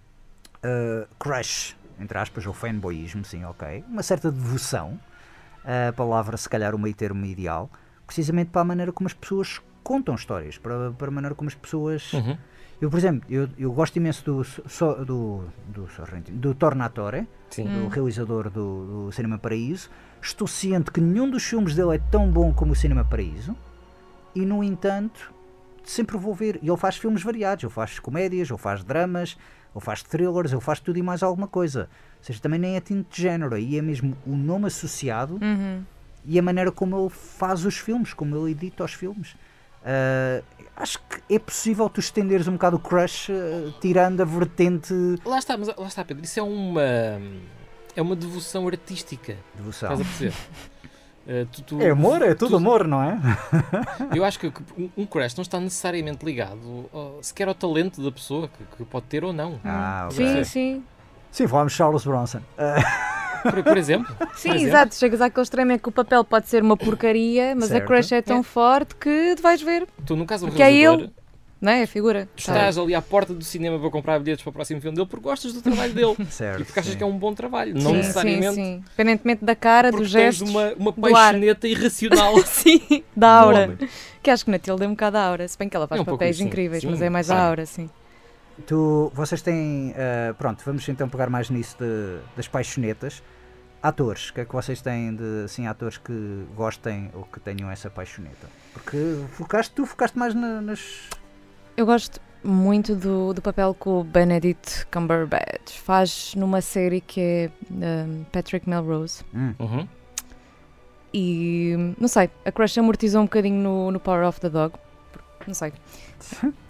uh, crush, entre aspas, ou fanboyismo, sim, ok, uma certa devoção, a palavra se calhar o meio termo ideal, precisamente para a maneira como as pessoas contam histórias, para, para a maneira como as pessoas Uhum. eu, por exemplo, eu, eu gosto imenso do, so- do, do, Sorrentino, do Tornatore, Sim. do realizador do, do Cinema Paraíso. Estou ciente que nenhum dos filmes dele é tão bom como o Cinema Paraíso. E, no entanto, sempre vou ver. E ele faz filmes variados. Ele faz comédias, ele faz dramas, ele faz thrillers, ele faz tudo e mais alguma coisa. Ou seja, também nem é tinto de género. Aí é mesmo o nome associado Uhum. e a maneira como ele faz os filmes, como ele edita os filmes. Uh, acho que é possível tu estenderes um bocado o crush, uh, tirando a vertente. Lá está, mas lá está, Pedro. Isso é uma. É uma devoção artística. Devoção. Estás a perceber? Uh, tu, tu, é amor, é tudo tu, amor, não é? eu acho que um, crush não está necessariamente ligado sequer ao talento da pessoa, que, que pode ter ou não. Ah, sim, okay. sim. Sim, falamos Charles Bronson. Por, por, exemplo? Sim, por exemplo. exato. Chegas àquele extremo em que o papel pode ser uma porcaria, mas Certo. a crush é tão É. forte que tu vais ver. Tu, no caso do Porque é realizador, ele. Não é? A figura. tu estás ali à porta do cinema para comprar bilhetes para o próximo filme dele porque gostas do trabalho dele. certo. E porque achas sim. que é um bom trabalho. Sim, Não sim, necessariamente sim. Independentemente da cara, porque dos tens uma, uma do ar. paixoneta irracional. Sim, da do aura. Que acho que na Tilda é um bocado a aura. Se bem que ela faz É um papéis isso, sim. incríveis, Sim, mas é mais sim. a aura, sim. Tu, vocês têm. ah, pronto, vamos então pegar mais nisso de- das paixonetas. Atores, o que é que vocês têm de assim, atores que gostem ou que tenham essa paixoneta? Porque focaste, tu focaste mais na- nas. Eu gosto muito do, do papel que o Benedict Cumberbatch faz numa série que é um, Patrick Melrose. Hum, Uhum. E não sei, a crush amortizou um bocadinho no, no Power of the Dog. Não sei.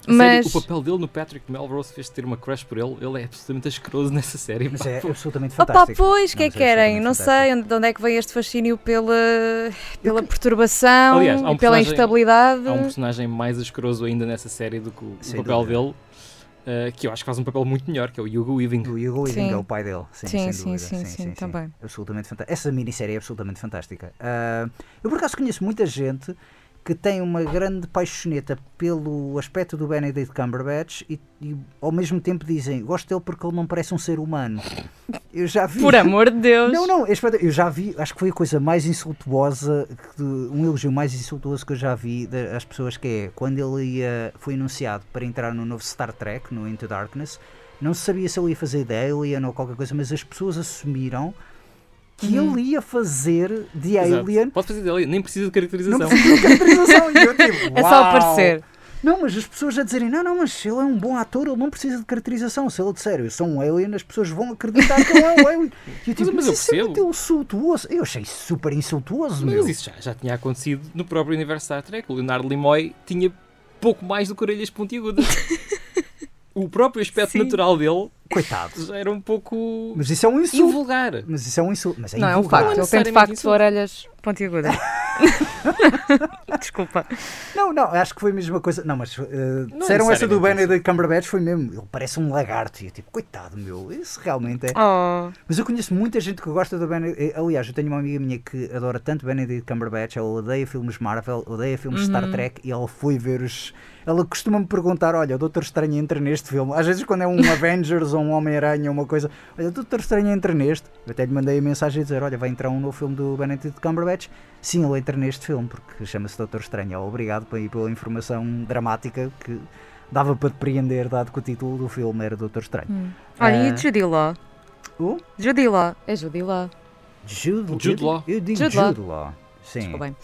Mas série, o papel dele no Patrick Melrose fez ter uma crush por ele. Ele é absolutamente asqueroso nessa série. mas pá. é absolutamente Opa, fantástico. pois, o que é que querem? Não absolutamente sei onde, de onde é que vem este fascínio pela, pela perturbação Aliás, um e pela instabilidade. Há um personagem mais asqueroso ainda nessa série do que o, Sem papel dúvida. dele, uh, que eu acho que faz um papel muito melhor, que é o Hugo Weaving. O Hugo Weaving é o pai dele. Sim, Sim, sem sim, dúvida. sim, sim, também. Absolutamente fantástica. Essa minissérie é absolutamente fantástica. Ah, eu por acaso conheço muita gente que tem uma grande paixoneta pelo aspecto do Benedict Cumberbatch e, e ao mesmo tempo dizem gosto dele porque ele não parece um ser humano. Eu já vi. Por amor de Deus! Não, não, é eu já vi, acho que foi a coisa mais insultuosa, um elogio mais insultuoso que eu já vi da- às pessoas, que é quando ele ia, foi anunciado para entrar no novo Star Trek, no Into Darkness, não se sabia se ele ia fazer de Alien ou qualquer coisa, mas as pessoas assumiram que Uhum. ele ia fazer de Exato. Alien. Pode fazer dele, nem precisa de Não caracterização. precisa de caracterização. E eu tipo, É só aparecer. Não, mas as pessoas a dizerem, não, não, mas ele é um bom ator, ele não precisa de caracterização. Se ele disser, eu sou um alien, as pessoas vão acreditar que ele é um alien. E eu tipo, mas eu isso é percebo. muito insultuoso. Eu achei super insultuoso, meu. Mas isso já, já tinha acontecido no próprio universo Star Trek. O Leonardo Nimoy tinha pouco mais do que orelhas pontiagudas. o próprio aspecto Sim. natural dele Coitado. já era um pouco Mas isso é um insulto. invulgar. Mas isso é um insulto. Mas é Não, é um facto. É Ele tem de facto insulto. orelhas pontiagudas. Desculpa. Não, não, acho que foi a mesma coisa. Não, mas uh, Não é disseram essa do Benedict Cumberbatch, foi mesmo. Ele parece um lagarto. E eu tipo, coitado, meu. Isso realmente é. Oh. Mas eu conheço muita gente que gosta do Benedict. Aliás, eu tenho uma amiga minha que adora tanto Benedict Cumberbatch. Ela odeia filmes Marvel, odeia filmes Star Uhum. Trek. E ela foi ver os. Ela costuma-me perguntar: olha, o Doutor Estranho entra neste filme. Às vezes, quando é um Avengers ou um Homem-Aranha ou uma coisa, olha, o Doutor Estranho entra neste. Eu até lhe mandei a mensagem a dizer: olha, vai entrar um novo filme do Benedict Cumberbatch. Sim, ele entra neste filme, porque chama-se Doutor Estranho. Obrigado pela, informação dramática que dava para depreender, dado que o título do filme era Doutor Estranho. Hum. Olha, Ah. e Judy Law? O? Judy Law. É Judy Law. Jude, Jude eu, Law. Eu digo Jude Jude, Law. Law. Sim. Desculpa bem.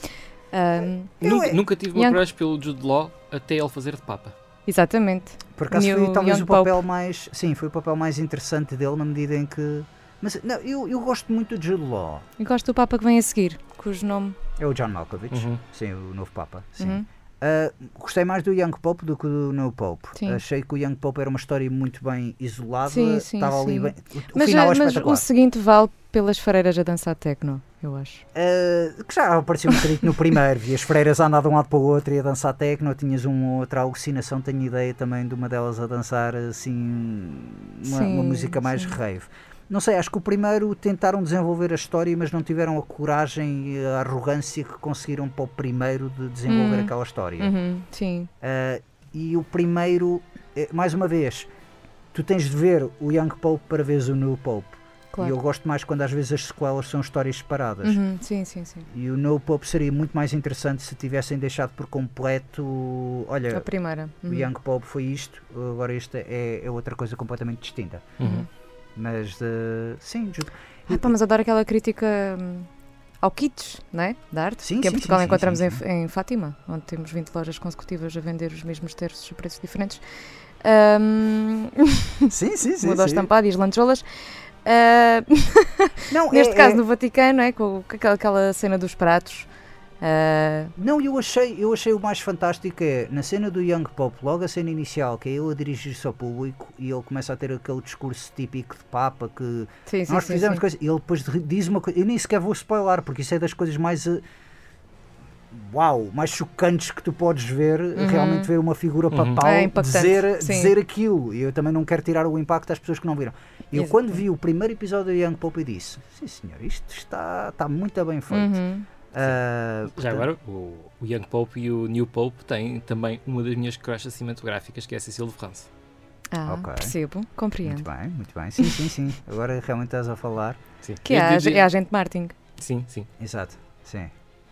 Eu Nunca, é- nunca tive uma crush pelo Jude Law até ele fazer de Papa. Exatamente. Por acaso New foi talvez Young o papel mais. Sim, foi o papel mais interessante dele na medida em que. Mas não, eu, eu gosto muito de Jude Law. E gosto do Papa que vem a seguir, cujo nome. É o John Malkovich. Uhum. Sim, o novo Papa. Sim. Uhum. Ah, gostei mais do Young Pope do que do No Pope. Sim. Achei que o Young Pope era uma história muito bem isolada. Sim, sim, estava ali bem. O, o Mas, final é mas o seguinte vale pelas freiras a dançar techno, eu acho. Uh, que já apareceu um bocadinho no primeiro, vi as freiras a andar de um lado para o outro e a dançar techno, tinhas uma outra alucinação, tenho ideia também de uma delas a dançar assim uma, uma música mais rave. Não sei, acho que o primeiro tentaram desenvolver a história, mas não tiveram a coragem e a arrogância que conseguiram para o primeiro de desenvolver Hum. aquela história. Uhum, sim. Uh, e o primeiro, eh, mais uma vez, tu tens de ver o Young Pope para veres o New Pope. E eu Claro. gosto mais quando às vezes as sequelas são histórias separadas. Uhum, sim, sim, sim. E o No Pope seria muito mais interessante se tivessem deixado por completo. A Olha, primeira. o Uhum. Young Pope foi isto, agora isto é, é outra coisa completamente distinta. Uhum. Mas eh, sim, ju- Ah, pá, mas adoro aquela crítica hum, ao kits, não é? Da arte. Sim, que em sim, Portugal sim, encontramos em-. Em, Fátima, onde temos 20 lojas consecutivas a vender os mesmos terços a preços diferentes. Hum, sim, sim, sim. Sim. estampado e as lantejoulas. Ah, Não, neste é- caso, é- no Vaticano, é, com aquela cena dos pratos. Não, eu achei, eu achei o mais fantástico é na cena do Young Pope, logo a cena inicial, que é ele a dirigir-se ao público e ele começa a ter aquele discurso típico de Papa que sim, nós sim, fizemos sim. coisa. E ele depois de- diz uma coisa, eu nem sequer vou spoiler, porque isso é das coisas mais. eh, Uau, mais chocantes que tu podes ver, realmente ver uma figura Uhum. papal É impactante, dizer, sim. dizer aquilo. E eu também não quero tirar o impacto às pessoas que não viram. Eu, Exato. quando vi o primeiro episódio do Young Pope, disse: Sim, senhor, isto está, está muito bem feito. Uhum. Ah, Já portanto, agora, o, o Young Pope e o New Pope têm também uma das minhas crushes cinematográficas, que é a Cecile de France. Ah, Ok. percebo, compreendo. Muito bem, muito bem. Sim, sim, sim. Agora realmente estás a falar. Sim. Que é a, é a agente Martin. Sim, sim. Exato, sim.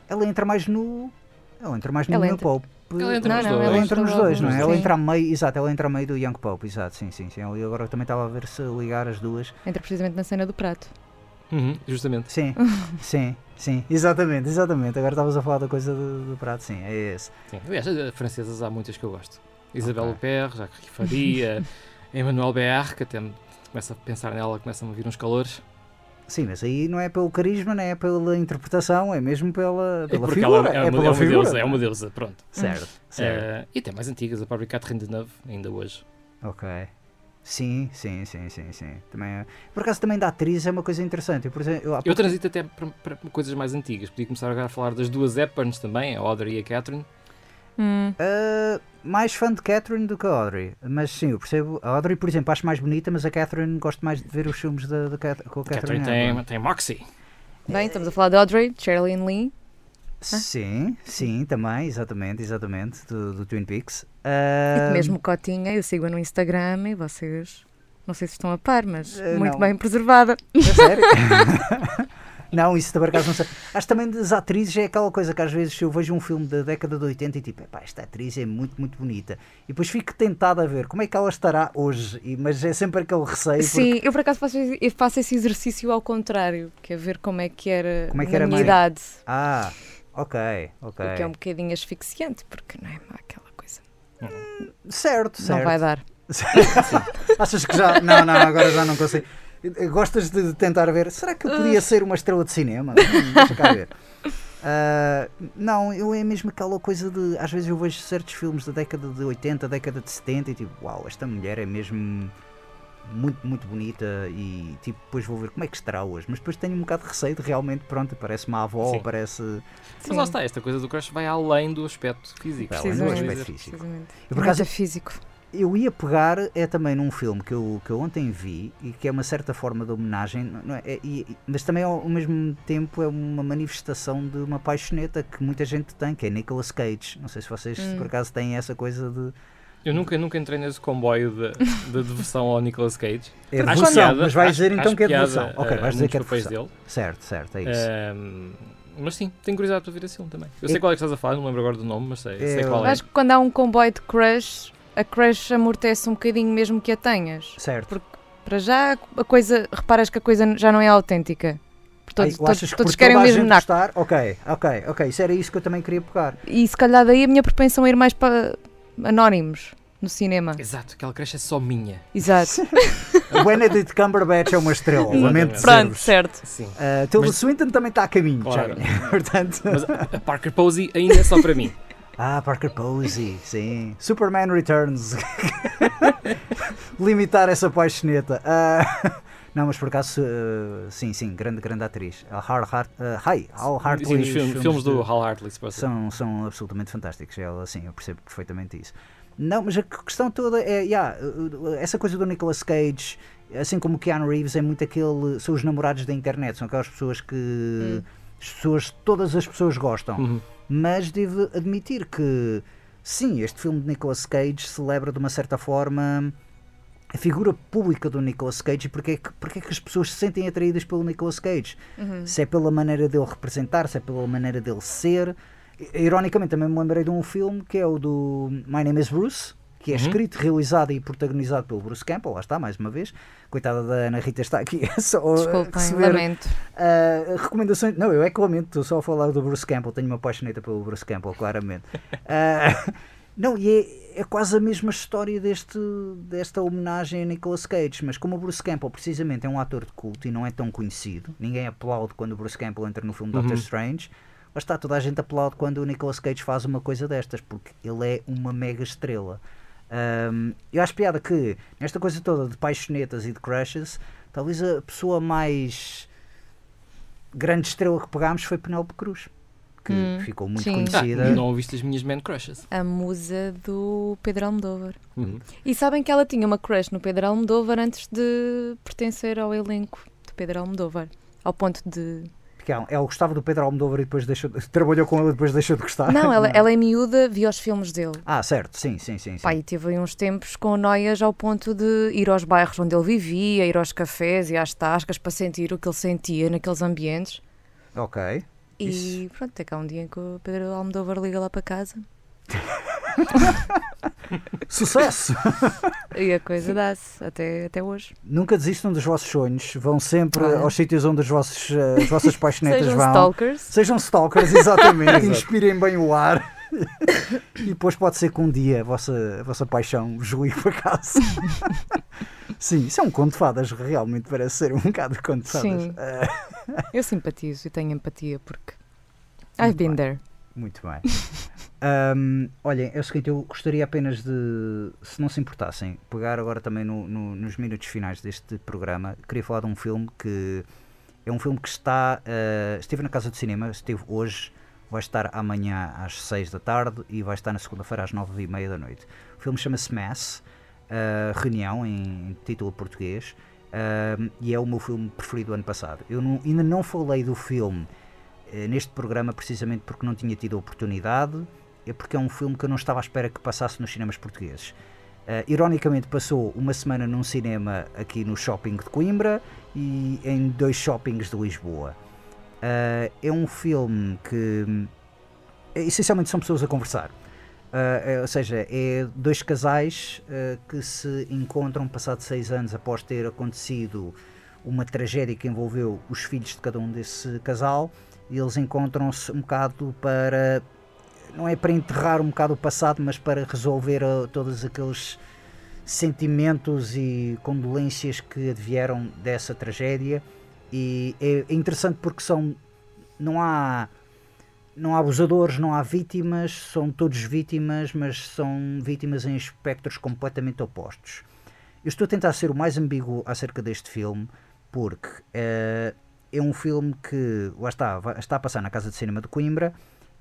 Ela entra mais no. Ela entra mais no Ela Young entra- Pope. Ela entra Não, nos não, dois. Ela entra nos dois, não é? Ela entra a meio, exato, ela entra a meio do Young Pope, exato, sim, sim, sim. E agora também estava a ver se ligar as duas. Entra precisamente na cena do prato. Uhum, justamente. Sim, sim, sim, exatamente, exatamente. Agora estavas a falar da coisa do, do prato, sim, é esse. Sim. Aliás, eh, francesas há muitas que eu gosto. Isabelle Ok. Huppert, Jacques Faria, Emmanuel BR, que até me começa a pensar nela, começa-me a vir uns calores. Sim, mas aí não é pelo carisma, não é pela interpretação, é mesmo pela, É pela porque figura. ela é, uma, pela é uma figura. deusa, é uma deusa, pronto. Certo, certo. Eh, e até mais antigas, a própria Catherine Deneuve, ainda hoje. Ok. Sim, sim, sim, sim, sim. Também é- Por acaso também da atriz é uma coisa interessante. Eu, por exemplo, eu há Eu pouco- transito até para, para coisas mais antigas. Podia começar agora a falar das duas Hepburns também, a Audrey e a Catherine. Hum, Ah, mais fã de Catherine do que a Audrey. Mas sim, eu percebo. A Audrey, por exemplo, acho mais bonita, mas a Catherine gosto mais de ver os filmes da, da com a A Catherine Catherine. tem, tem Moxie. Bem, estamos a falar de Audrey, Sherilyn Lee. Sim, sim, também, exatamente, exatamente, do, do Twin Peaks. E Ah, que mesmo Cotinha, eu sigo no Instagram e vocês, não sei se estão a par, mas Eh, muito não. bem preservada. É sério? não, isso por acaso não sei. Acho também das atrizes é aquela coisa que às vezes eu vejo um filme da década de 80 e tipo, "Epá, esta atriz é muito, muito bonita. E depois fico tentado a ver como é que ela estará hoje. E, mas é sempre aquele receio. Sim, eu por acaso faço, eu faço esse exercício ao contrário, que é ver como é que era Como é que era minha mais? idade. Ah, ok, ok. O que é um bocadinho asfixiante, porque não é aquela coisa. Certo, certo. Não vai dar. Achas que já. Não, não, agora já não consigo. Gostas de tentar ver? Será que eu podia Uh. ser uma estrela de cinema? Hum, Deixa cá ver. Ah, não, eu é mesmo aquela coisa de. Às vezes eu vejo certos filmes da década de 80, década de 70 e tipo, uau, esta mulher é mesmo muito, muito bonita e tipo, depois vou ver como é que estará hoje. Mas depois tenho um bocado de receio de realmente, pronto, parece uma avó, Sim. parece. Mas lá está, esta coisa do crush vai além do aspecto físico. Vai além do aspecto físico. Eu, por acaso, físico. Eu ia pegar é também num filme que eu, que eu ontem vi e que é uma certa forma de homenagem, não é? É- e- e- mas também ao, ao mesmo tempo é uma manifestação de uma paixoneta que muita gente tem, que é Nicolas Cage. Não sei se vocês Hum. por acaso têm essa coisa de. Eu nunca, nunca entrei nesse comboio de, de devoção ao Nicolas Cage. É Acho devoção, piada- mas vais acho- dizer então acho que é piada, devoção. Ok, eh, vais dizer que é devoção. dele. Certo, certo, é isso. Ehm, mas sim, tenho curiosidade para ver esse filme também. Eu É- sei qual é que estás a falar, não lembro agora do nome, mas sei, sei qual é. Acho que quando há um comboio de crush, a crush amortece um bocadinho mesmo que a tenhas. certo. Para já, a coisa, reparas que a coisa já não é autêntica. Porque Todos, Ai, todos, todos querem o mesmo naco. gostar? Ok, ok, ok. Isso era isso que eu também queria pegar. E se calhar daí a minha propensão a ir mais para anónimos no cinema. Exato, aquela creche é só minha. Exato. O Benedict Cumberbatch é uma estrela, lamento Pronto, certo. Sim. Uh, Tilda Mas- Swinton também está a caminho, Claro. já. Portanto, Mas a Parker Posey ainda é só para mim. ah, Parker Posey, sim. Superman Returns. Limitar essa paixoneta. Ah, não, mas por acaso, uh, sim, sim, grande, grande atriz. A Hal Hart, uh, hi, Hal Hartley. Sim, os filmes, filmes do Hal Hartley, se são, são absolutamente fantásticos. Ela, sim, eu percebo perfeitamente isso. Não, mas a questão toda é, yeah, uh, essa coisa do Nicolas Cage, assim como o Keanu Reeves, é muito aquele. São os namorados da internet, são aquelas pessoas que. As pessoas, todas as pessoas gostam. Uhum. Mas devo admitir que, sim, este filme de Nicolas Cage celebra de uma certa forma a figura pública do Nicolas Cage e porque é que, porque é que as pessoas se sentem atraídas pelo Nicolas Cage. Uhum. Se é pela maneira dele representar, se é pela maneira dele ser. Ironicamente, também me lembrei de um filme que é o do My Name is Bruce, que é Uhum. escrito, realizado e protagonizado pelo Bruce Campbell. Lá está, mais uma vez. Coitada da Ana Rita está aqui. É só Desculpem, receber lamento. Uh, recomendações. Não, eu é que lamento, estou só a falar do Bruce Campbell. Tenho uma paixoneta pelo Bruce Campbell, claramente. Uh, Não, e é, é quase a mesma história deste, desta homenagem a Nicolas Cage, mas como o Bruce Campbell precisamente é um ator de culto e não é tão conhecido, ninguém aplaude quando o Bruce Campbell entra no filme Doctor Strange, mas está toda a gente aplaude quando o Nicolas Cage faz uma coisa destas, porque ele é uma mega estrela. Um, eu acho piada que nesta coisa toda de paixonetas e de crushes, talvez a pessoa mais grande estrela que pegámos foi Penélope Cruz, que Hum, ficou muito sim. conhecida. Ah, não ouviste as minhas man crushes. A musa do Pedro Almodóvar. Uhum. E sabem que ela tinha uma crush no Pedro Almodóvar antes de pertencer ao elenco de Pedro Almodóvar. Ao ponto de. Porque ela gostava do Pedro Almodóvar e depois deixou, de- trabalhou com ele e depois deixou de gostar. Não, ela, ela é miúda, via os filmes dele. Ah, certo, sim, sim, sim. sim. Pá, e teve aí uns tempos com noias ao ponto de ir aos bairros onde ele vivia, ir aos cafés e às tascas para sentir o que ele sentia naqueles ambientes. Ok. E Isso. pronto, até cá um dia em que o Pedro Almodóvar liga lá para casa Sucesso! e a coisa dá-se até, até hoje. Nunca desistam dos vossos sonhos, vão sempre Olha. aos sítios onde os vossos, eh, as vossas paixonetas Sejam vão. stalkers. Sejam stalkers, exatamente. Inspirem bem o ar. e depois pode ser que um dia a vossa, a vossa paixão vos ligue para casa. Sim, isso é um conto de fadas, realmente parece ser um bocado de conto de fadas. Sim. Eu simpatizo e tenho empatia porque I've been there. Muito bem. Ahm, olhem, é o seguinte, eu gostaria apenas de, se não se importassem, pegar agora também no- no- nos minutos finais deste programa. Queria falar de um filme que é um filme que está. ah, esteve na casa de cinema, esteve hoje, vai estar amanhã às 6 da tarde e vai estar na segunda-feira às 9 e meia da noite. O filme chama-se Mass, ah, Reunião, em título português, ahm, e é o meu filme preferido do ano passado. Eu não- ainda não falei do filme eh, neste programa precisamente porque não tinha tido a oportunidade, é porque é um filme que eu não estava à espera que passasse nos cinemas portugueses. Eh, ironicamente passou uma semana num cinema aqui no shopping de Coimbra e em dois shoppings de Lisboa. Eh, é um filme que essencialmente são pessoas a conversar. É, ou seja, é dois casais eh, que se encontram passado seis anos após ter acontecido uma tragédia que envolveu os filhos de cada um desse casal e eles encontram-se um bocado para não é para enterrar um bocado o passado, mas para resolver uh, todos aqueles sentimentos e condolências que advieram dessa tragédia. E é interessante porque são não há não há abusadores, não há vítimas, são todos vítimas, mas são vítimas em espectros completamente opostos. Eu estou a tentar ser o mais ambíguo acerca deste filme porque eh, é um filme que lá está, está a passar na Casa de Cinema de Coimbra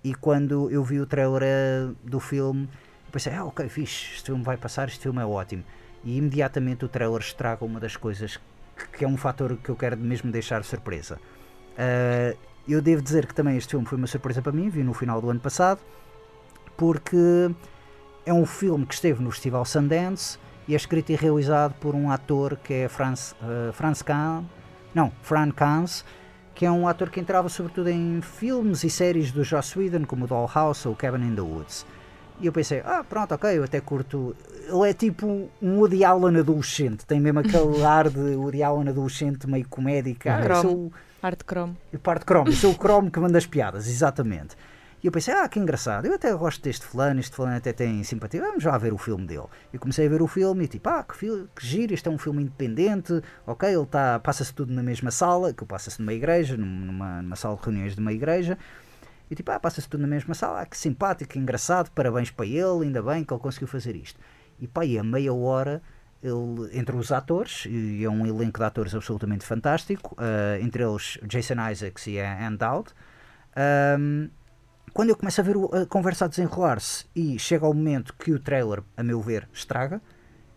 e quando eu vi o trailer eh, do filme pensei, ah ok, fixe, este filme vai passar, este filme é ótimo e imediatamente o trailer estraga uma das coisas que, que é um fator que eu quero mesmo deixar surpresa. Eh, eu devo dizer que também este filme foi uma surpresa para mim, vi no final do ano passado porque é um filme que esteve no Festival Sundance e é escrito e realizado por um ator que é Franz, eh, Franz Kahn, não, Fran Kans, que é um ator que entrava sobretudo em filmes e séries do Joss Whedon, como Dollhouse ou Cabin in the Woods. E eu pensei, ah, pronto, ok, eu até curto. Ele é tipo um Woody Allen adolescente, tem mesmo aquele ar de Woody Allen adolescente meio comédico. Ah, eu Cromo. sou Arte cromo. o parte cromo, eu sou o cromo que manda as piadas, exatamente. E eu pensei, ah, que engraçado, eu até gosto deste fulano, este fulano até tem simpatia, vamos já ver o filme dele. E comecei a ver o filme e tipo, ah, que, fil- que giro, este é um filme independente, ok, ele tá, passa-se tudo na mesma sala, que passa-se numa igreja, num- numa, numa sala de reuniões de uma igreja, e tipo, ah, passa-se tudo na mesma sala, ah, que simpático, que engraçado, parabéns para ele, ainda bem que ele conseguiu fazer isto. E pá, e a meia hora, ele, entre os atores, e é um elenco de atores absolutamente fantástico, ah, entre eles Jason Isaacs e a Ann Dowd, ahm, quando eu começo a ver a conversa a desenrolar-se e chega ao momento que o trailer, a meu ver, estraga,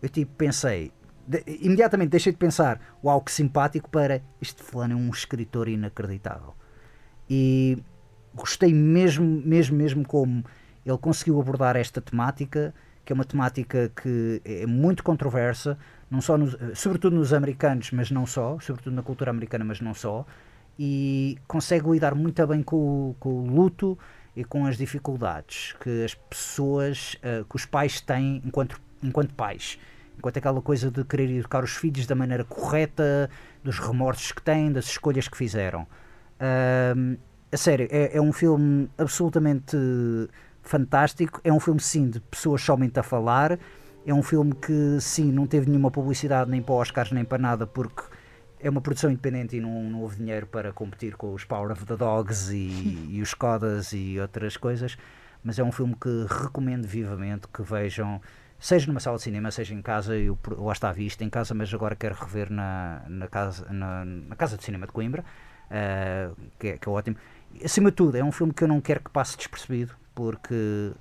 eu tipo pensei, de- imediatamente deixei de pensar, uau, que simpático, para este fulano é um escritor inacreditável. E gostei mesmo, mesmo, mesmo como ele conseguiu abordar esta temática, que é uma temática que é muito controversa, não só nos, sobretudo nos americanos, mas não só, sobretudo na cultura americana, mas não só, e consegue lidar muito bem com, o- com o luto e com as dificuldades que as pessoas, eh, que os pais têm enquanto, enquanto pais. Enquanto aquela coisa de querer educar os filhos da maneira correta, dos remorsos que têm, das escolhas que fizeram. Ahm, a sério, é, é um filme absolutamente fantástico. É um filme, sim, de pessoas somente a falar. É um filme que, sim, não teve nenhuma publicidade nem para Oscars nem para nada, porque é uma produção independente e não, não houve dinheiro para competir com os Power of the Dogs e, e os Codas e outras coisas. Mas é um filme que recomendo vivamente que vejam, seja numa sala de cinema, seja em casa. Eu lá está visto em casa, mas agora quero rever na, na, casa, na, na Casa de Cinema de Coimbra, uh, que, é, que é ótimo. Acima de tudo, é um filme que eu não quero que passe despercebido, porque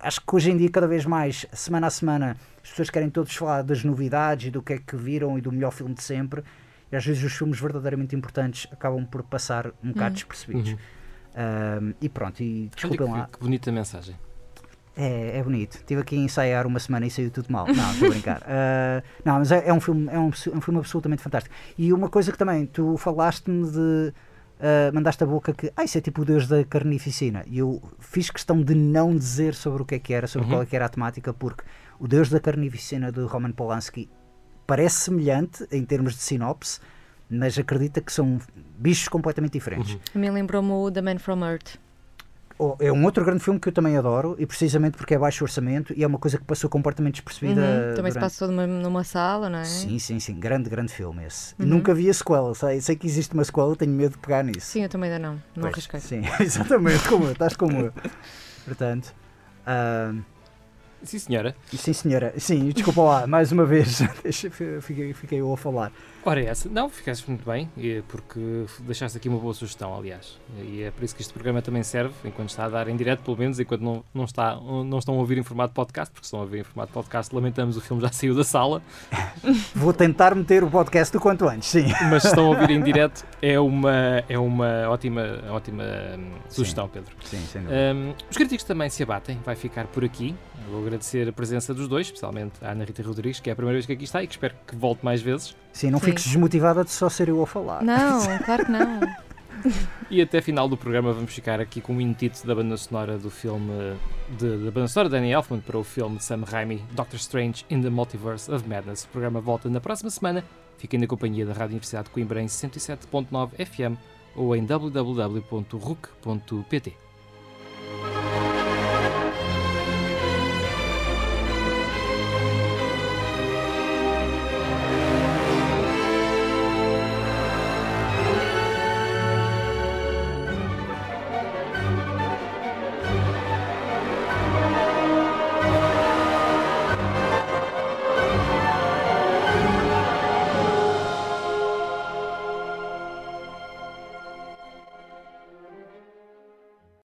acho que hoje em dia, cada vez mais, semana a semana, as pessoas querem todos falar das novidades e do que é que viram e do melhor filme de sempre. E às vezes os filmes verdadeiramente importantes acabam por passar um bocado Uhum. despercebidos. Uhum. Um, e pronto, e Olha desculpem lá. que, bonita mensagem. É, é bonito. Estive aqui a ensaiar uma semana e saiu tudo mal. Não, estou a brincar. Uh, não, mas é, é um filme, é um, um filme absolutamente fantástico. E uma coisa que também, tu falaste-me de. Uh, mandaste a boca que ah, isso é tipo o Deus da carnificina. E eu fiz questão de não dizer sobre o que é que era, sobre Uhum. qual é que era a temática, porque o Deus da carnificina de Roman Polanski parece semelhante em termos de sinopse, mas acredita que são bichos completamente diferentes. Uhum. A mim lembrou-me o The Man from Earth. Oh, É um outro grande filme que eu também adoro, e precisamente porque é baixo orçamento e é uma coisa que passou completamente despercebida. Uhum. Também se durante- passou numa, numa sala, não é? Sim, sim, sim. Grande, grande filme esse. Uhum. Nunca vi a sequela. Sei, sei que existe uma sequela, tenho medo de pegar nisso. Sim, eu também ainda não. Não Pois, arrisquei. Sim, exatamente, como eu, estás como eu. Portanto, ah, Sim, senhora. sim, senhora. Sim, desculpa lá, mais uma vez. Fiquei, fiquei eu a falar. Ora, é essa. Não, ficaste muito bem, e- porque deixaste aqui uma boa sugestão, aliás. E é por isso que este programa também serve, enquanto está a dar em direto, pelo menos, enquanto não, não, está, não estão a ouvir em formato podcast, porque se estão a ouvir em formato podcast, lamentamos, o filme já saiu da sala, Vou tentar meter o podcast o quanto antes, sim. mas se estão a ouvir em direto, é uma, é uma ótima, ótima hum, sugestão, Pedro. Sim, sem Hum, os críticos também se abatem, vai ficar por aqui. Vou agradecer a presença dos dois, especialmente a Ana Rita Rodrigues, que é a primeira vez que aqui está e que espero que volte mais vezes. Sim, não Sim. fiques desmotivada de só ser eu a falar. Não, claro que não. E até final do programa vamos ficar aqui com um minutito da banda sonora do filme de, da banda sonora de Danny Elfman para o filme de Sam Raimi, Doctor Strange in the Multiverse of Madness. O programa volta na próxima semana. Fiquem na companhia da Rádio Universidade de Coimbra em 107.9 FM ou em www.ruc.pt.